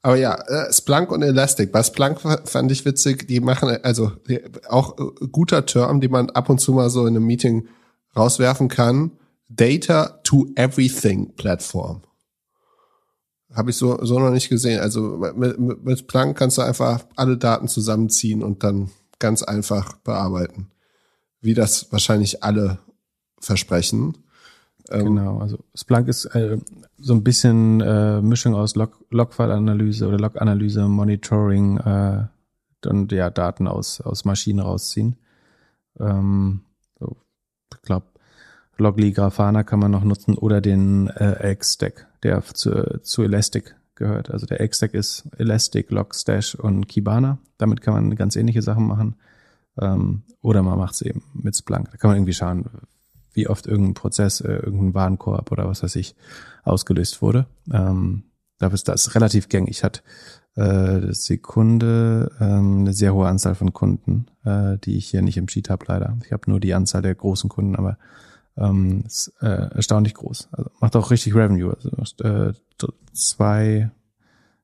Speaker 1: Aber ja, äh, Splunk und Elastic. Bei Splunk fand ich witzig, die machen also auch äh, guter Term, die man ab und zu mal so in einem Meeting rauswerfen kann. Data to Everything Plattform. Habe ich so, so noch nicht gesehen. Also mit, mit, Planck kannst du einfach alle Daten zusammenziehen und dann ganz einfach bearbeiten. Wie das wahrscheinlich alle versprechen.
Speaker 2: Ähm, genau, also Splunk ist äh, so ein bisschen äh, Mischung aus Log Logfile-Analyse oder Log-Analyse, Monitoring äh, und ja, Daten aus, aus Maschinen rausziehen. Ähm, so, ich glaube, Logly Grafana kann man noch nutzen oder den äh, X-Stack, der zu, zu Elastic gehört. Also der X-Stack ist Elastic, Logstash und Kibana. Damit kann man ganz ähnliche Sachen machen. Ähm, oder man macht es eben mit Splunk. Da kann man irgendwie schauen, wie oft irgendein Prozess, äh, irgendein Warenkorb oder was weiß ich, ausgelöst wurde. Ähm, dafür ist das relativ gängig. Hat äh, Sekunde ähm, eine sehr hohe Anzahl von Kunden, äh, die ich hier nicht im Sheet habe leider. Ich habe nur die Anzahl der großen Kunden, aber ähm, ist äh, erstaunlich groß. Also macht auch richtig Revenue. Also äh, zwei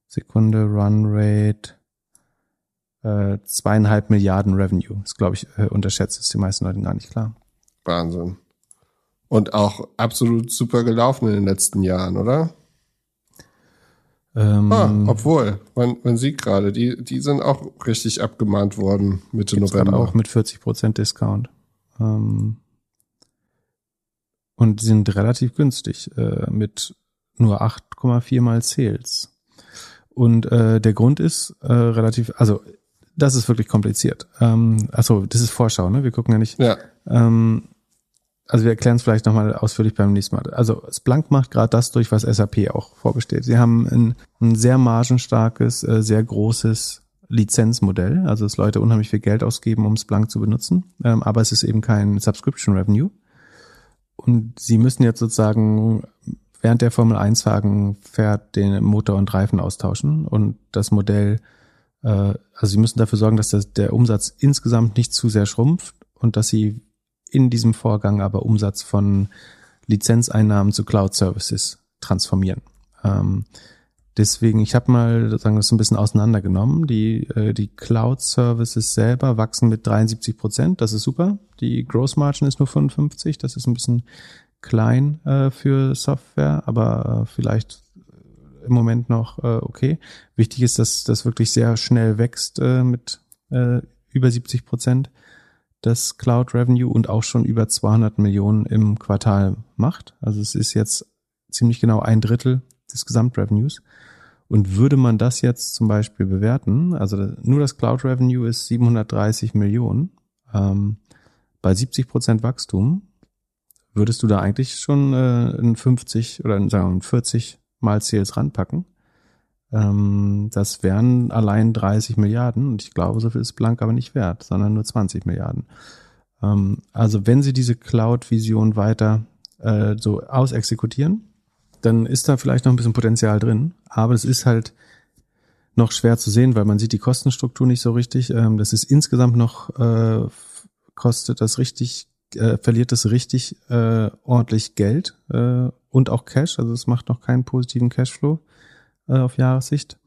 Speaker 2: Sekunde Run Rate äh, zweieinhalb Milliarden Revenue. Das glaube ich äh, unterschätzt ist die meisten Leuten gar nicht klar.
Speaker 1: Wahnsinn. Und auch absolut super gelaufen in den letzten Jahren, oder? Ähm, ah, obwohl, man, man sieht gerade, die, die sind auch richtig abgemahnt worden Mitte November.
Speaker 2: Auch mit 40% Discount. Ähm, und sind relativ günstig äh, mit nur 8,4 mal Sales. Und äh, der Grund ist äh, relativ, also das ist wirklich kompliziert. Ähm, achso, das ist Vorschau, ne? Wir gucken ja nicht.
Speaker 1: Ja.
Speaker 2: Ähm, also wir erklären es vielleicht nochmal ausführlich beim nächsten Mal. Also Splunk macht gerade das durch, was SAP auch vorbesteht. Sie haben ein, ein sehr margenstarkes, äh, sehr großes Lizenzmodell, also dass Leute unheimlich viel Geld ausgeben, um Splunk zu benutzen, ähm, aber es ist eben kein Subscription Revenue. Und sie müssen jetzt sozusagen während der Formel 1 Wagen fährt den Motor und Reifen austauschen und das Modell, äh, also sie müssen dafür sorgen, dass das, der Umsatz insgesamt nicht zu sehr schrumpft und dass sie in diesem Vorgang aber Umsatz von Lizenzeinnahmen zu Cloud Services transformieren. Ähm, deswegen, ich habe mal sozusagen das ein bisschen auseinandergenommen. Die, äh, die Cloud Services selber wachsen mit 73 Prozent, das ist super. Die Gross Margin ist nur 55, das ist ein bisschen klein äh, für Software, aber äh, vielleicht im Moment noch äh, okay. Wichtig ist, dass das wirklich sehr schnell wächst äh, mit äh, über 70 Prozent das Cloud Revenue und auch schon über 200 Millionen im Quartal macht. Also es ist jetzt ziemlich genau ein Drittel des Gesamtrevenues. Und würde man das jetzt zum Beispiel bewerten, also nur das Cloud Revenue ist 730 Millionen, ähm, bei 70 Prozent Wachstum, würdest du da eigentlich schon äh, ein 50 oder sagen wir mal 40 mal Sales ranpacken. Ähm, das wären allein 30 Milliarden und ich glaube, so viel ist Blank aber nicht wert, sondern nur 20 Milliarden. Ähm, also wenn sie diese Cloud-Vision weiter äh, so ausexekutieren, dann ist da vielleicht noch ein bisschen Potenzial drin, aber es ist halt noch schwer zu sehen, weil man sieht die Kostenstruktur nicht so richtig. Ähm, das ist insgesamt noch, äh, kostet das richtig, äh, verliert das richtig äh, ordentlich Geld äh, und auch Cash, also es macht noch keinen positiven Cashflow äh, auf Jahressicht.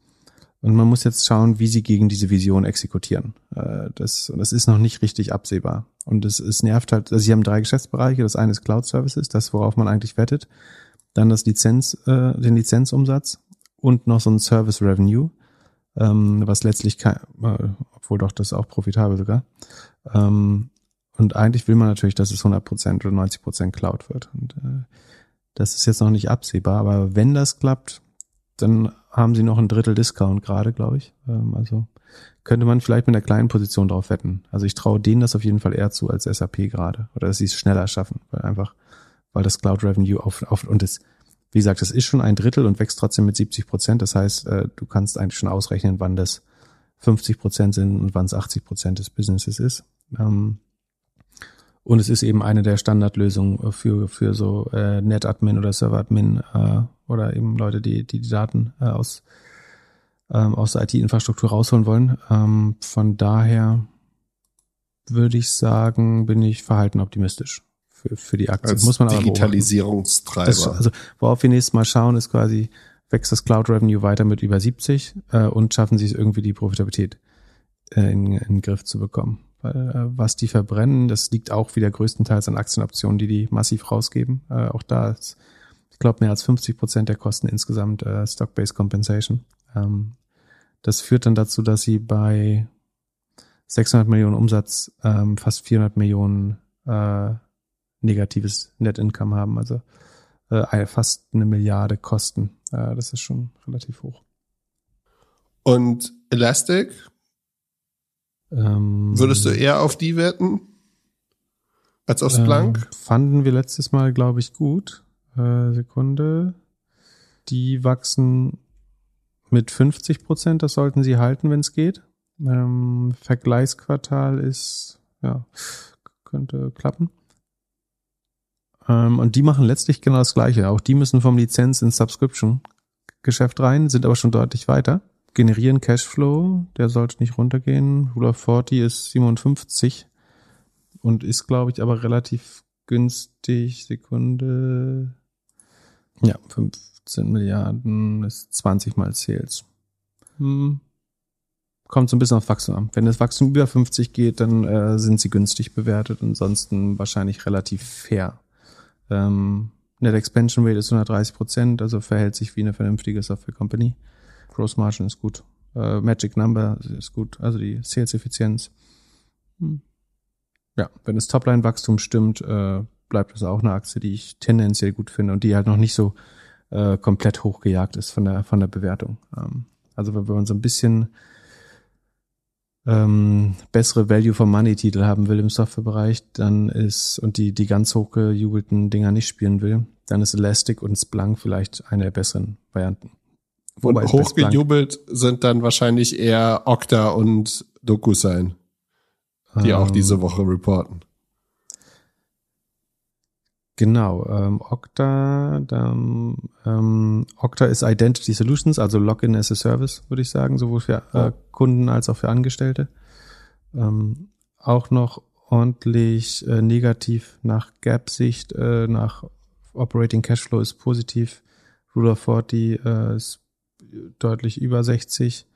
Speaker 2: Und man muss jetzt schauen, wie sie gegen diese Vision exekutieren. Äh, das, das ist noch nicht richtig absehbar. Und es, es nervt halt, also sie haben drei Geschäftsbereiche. Das eine ist Cloud Services, das worauf man eigentlich wettet. Dann das Lizenz, äh, den Lizenzumsatz und noch so ein Service Revenue, ähm, was letztlich kein, äh, obwohl doch das auch profitabel sogar. Ähm, und eigentlich will man natürlich, dass es 100% oder 90% Cloud wird. Und äh, das ist jetzt noch nicht absehbar, aber wenn das klappt, dann haben sie noch ein Drittel Discount gerade, glaube ich. Ähm, also könnte man vielleicht mit einer kleinen Position drauf wetten. Also ich traue denen das auf jeden Fall eher zu als SAP gerade. Oder dass sie es schneller schaffen, weil einfach, weil das Cloud Revenue auf, auf und es, wie gesagt, das ist schon ein Drittel und wächst trotzdem mit 70 Prozent. Das heißt, äh, du kannst eigentlich schon ausrechnen, wann das 50 Prozent sind und wann es 80 Prozent des Businesses ist. Ähm, und es ist eben eine der Standardlösungen für, für so äh, NetAdmin oder ServerAdmin äh, oder eben Leute, die die, die Daten äh, aus, ähm, aus der IT-Infrastruktur rausholen wollen. Ähm, von daher würde ich sagen, bin ich verhalten optimistisch für, für die Aktie.
Speaker 1: Als
Speaker 2: Muss man
Speaker 1: aber Digitalisierungstreiber.
Speaker 2: Das, also worauf wir nächstes Mal schauen, ist quasi, wächst das Cloud Revenue weiter mit über 70 äh, und schaffen sie es irgendwie die Profitabilität äh, in, in den Griff zu bekommen. Weil äh, was die verbrennen, das liegt auch wieder größtenteils an Aktienoptionen, die die massiv rausgeben. Äh, auch da ist, ich glaube, mehr als 50 Prozent der Kosten insgesamt äh, Stock-Based Compensation. Ähm, das führt dann dazu, dass sie bei 600 Millionen Umsatz ähm, fast 400 Millionen äh, negatives Net Income haben, also äh, fast eine Milliarde Kosten. Äh, das ist schon relativ hoch.
Speaker 1: Und Elastic
Speaker 2: ähm,
Speaker 1: Würdest du eher auf die wetten? Als auf Splunk?
Speaker 2: Ähm, fanden wir letztes Mal, glaube ich, gut. Äh, Sekunde. Die wachsen mit 50 Prozent, das sollten sie halten, wenn es geht. Ähm, Vergleichsquartal ist, ja, könnte klappen. Ähm, und die machen letztlich genau das Gleiche. Auch die müssen vom Lizenz ins Subscription-Geschäft rein, sind aber schon deutlich weiter generieren Cashflow, der sollte nicht runtergehen. Rule of 40 ist 57 und ist, glaube ich, aber relativ günstig. Sekunde. Ja, 15 Milliarden ist 20 mal Sales. Hm. Kommt so ein bisschen auf Wachstum an. Wenn das Wachstum über 50 geht, dann äh, sind sie günstig bewertet. Ansonsten wahrscheinlich relativ fair. Ähm, Net Expansion Rate ist 130 Prozent, also verhält sich wie eine vernünftige Software Company. Gross Margin ist gut. Äh, Magic Number ist gut. Also die Sales-Effizienz. Hm. Ja, wenn das Topline-Wachstum stimmt, äh, bleibt das auch eine Aktie, die ich tendenziell gut finde und die halt noch nicht so äh, komplett hochgejagt ist von der von der Bewertung. Ähm, also wenn man so ein bisschen ähm, bessere Value for Money Titel haben will im Softwarebereich, dann ist und die die ganz hochgejubelten Dinger nicht spielen will, dann ist Elastic und Splunk vielleicht eine der besseren Varianten.
Speaker 1: Und
Speaker 2: Wobei Blank-
Speaker 1: hochgejubelt sind dann wahrscheinlich eher Okta und DocuSign, die auch
Speaker 2: Ähm,
Speaker 1: diese Woche reporten.
Speaker 2: Genau, ähm, Okta, dann, ähm, Okta ist Identity Solutions, also Login as a Service, würde ich sagen, sowohl für äh, Kunden als auch für Angestellte. Ähm, auch noch ordentlich äh, negativ nach Gap-Sicht, äh, nach Operating Cashflow ist positiv, Rule of 40 äh, ist deutlich über 60,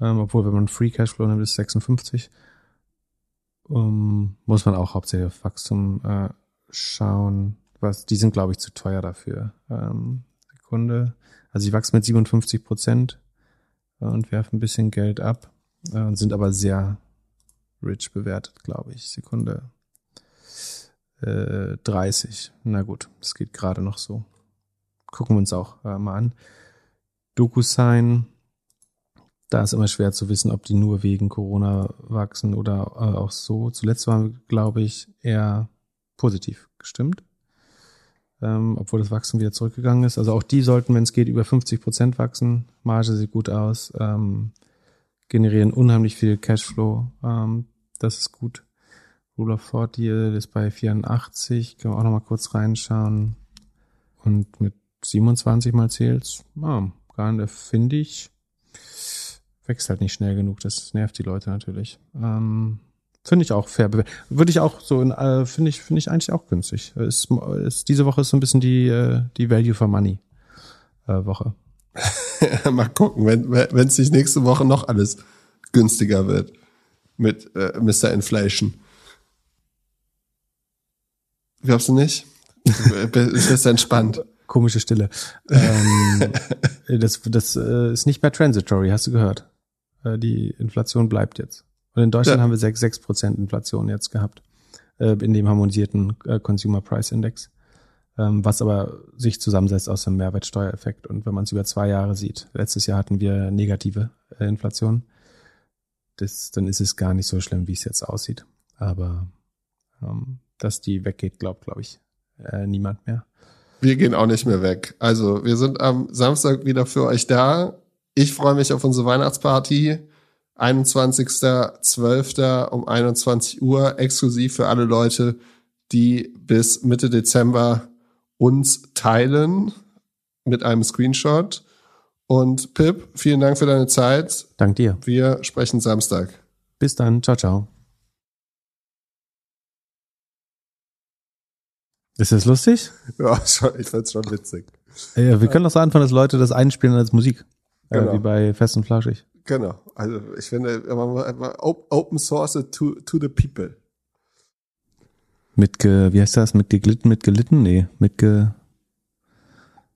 Speaker 2: ähm, obwohl wenn man Free Cashflow nimmt, ist 56. Ähm, muss man auch hauptsächlich auf Wachstum äh, schauen. Was, die sind, glaube ich, zu teuer dafür. Ähm, Sekunde. Also sie wachsen mit 57 Prozent und werfen ein bisschen Geld ab äh, und sind aber sehr rich bewertet, glaube ich. Sekunde. Äh, 30. Na gut, das geht gerade noch so. Gucken wir uns auch äh, mal an. DocuSign, da ist immer schwer zu wissen, ob die nur wegen Corona wachsen oder äh, auch so. Zuletzt waren, glaube ich, eher positiv gestimmt, ähm, obwohl das Wachstum wieder zurückgegangen ist. Also auch die sollten, wenn es geht, über 50 Prozent wachsen. Marge sieht gut aus, ähm, generieren unheimlich viel Cashflow. Ähm, das ist gut. Rule of 40 ist bei 84. Können wir auch noch mal kurz reinschauen. Und mit 27 mal Sales, ah, gar nicht, finde ich, wächst halt nicht schnell genug. Das nervt die Leute natürlich. Ähm, finde ich auch fair. Würde ich auch so, äh, finde ich, finde ich eigentlich auch günstig. Ist, ist, diese Woche ist so ein bisschen die, äh, die Value for Money äh, Woche. <laughs>
Speaker 1: Mal gucken, wenn wenn es nicht nächste Woche noch alles günstiger wird mit äh, Mr. Inflation. Glaubst du nicht? Du bist entspannt. <laughs>
Speaker 2: Komische Stille. ähm, <laughs> das das äh, ist nicht mehr transitory, hast du gehört. Äh, die Inflation bleibt jetzt. Und in Deutschland
Speaker 1: Ja.
Speaker 2: haben wir 6, 6 Prozent Inflation jetzt gehabt äh, in dem harmonisierten äh, Consumer Price Index, ähm, was aber sich zusammensetzt aus dem Mehrwertsteuereffekt. Und wenn man es über zwei Jahre sieht, letztes Jahr hatten wir negative äh, Inflation, das, dann ist es gar nicht so schlimm, wie es jetzt aussieht. Aber ähm, dass die weggeht, glaubt, glaube ich, äh, niemand mehr.
Speaker 1: Wir gehen auch nicht mehr weg. Also, wir sind am Samstag wieder für euch da. Ich freue mich auf unsere Weihnachtsparty. 21.12. um 21 Uhr, exklusiv für alle Leute, die bis Mitte Dezember uns teilen mit einem Screenshot. Und Pip, vielen Dank für deine Zeit.
Speaker 2: Dank dir.
Speaker 1: Wir sprechen Samstag.
Speaker 2: Bis dann. Ciao, ciao. Ist das lustig?
Speaker 1: Ja, <laughs> ich find's schon witzig.
Speaker 2: Ja, wir können doch so anfangen, dass Leute das einspielen als Musik. Äh,
Speaker 1: Genau.
Speaker 2: wie bei Fest und Flauschig.
Speaker 1: Genau. Also ich finde, Open Source to, to the people.
Speaker 2: Mit ge, wie heißt das? Mit geglitten, mit gelitten? Nee, mit ge,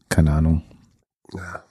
Speaker 2: keine Ahnung.
Speaker 1: Ja.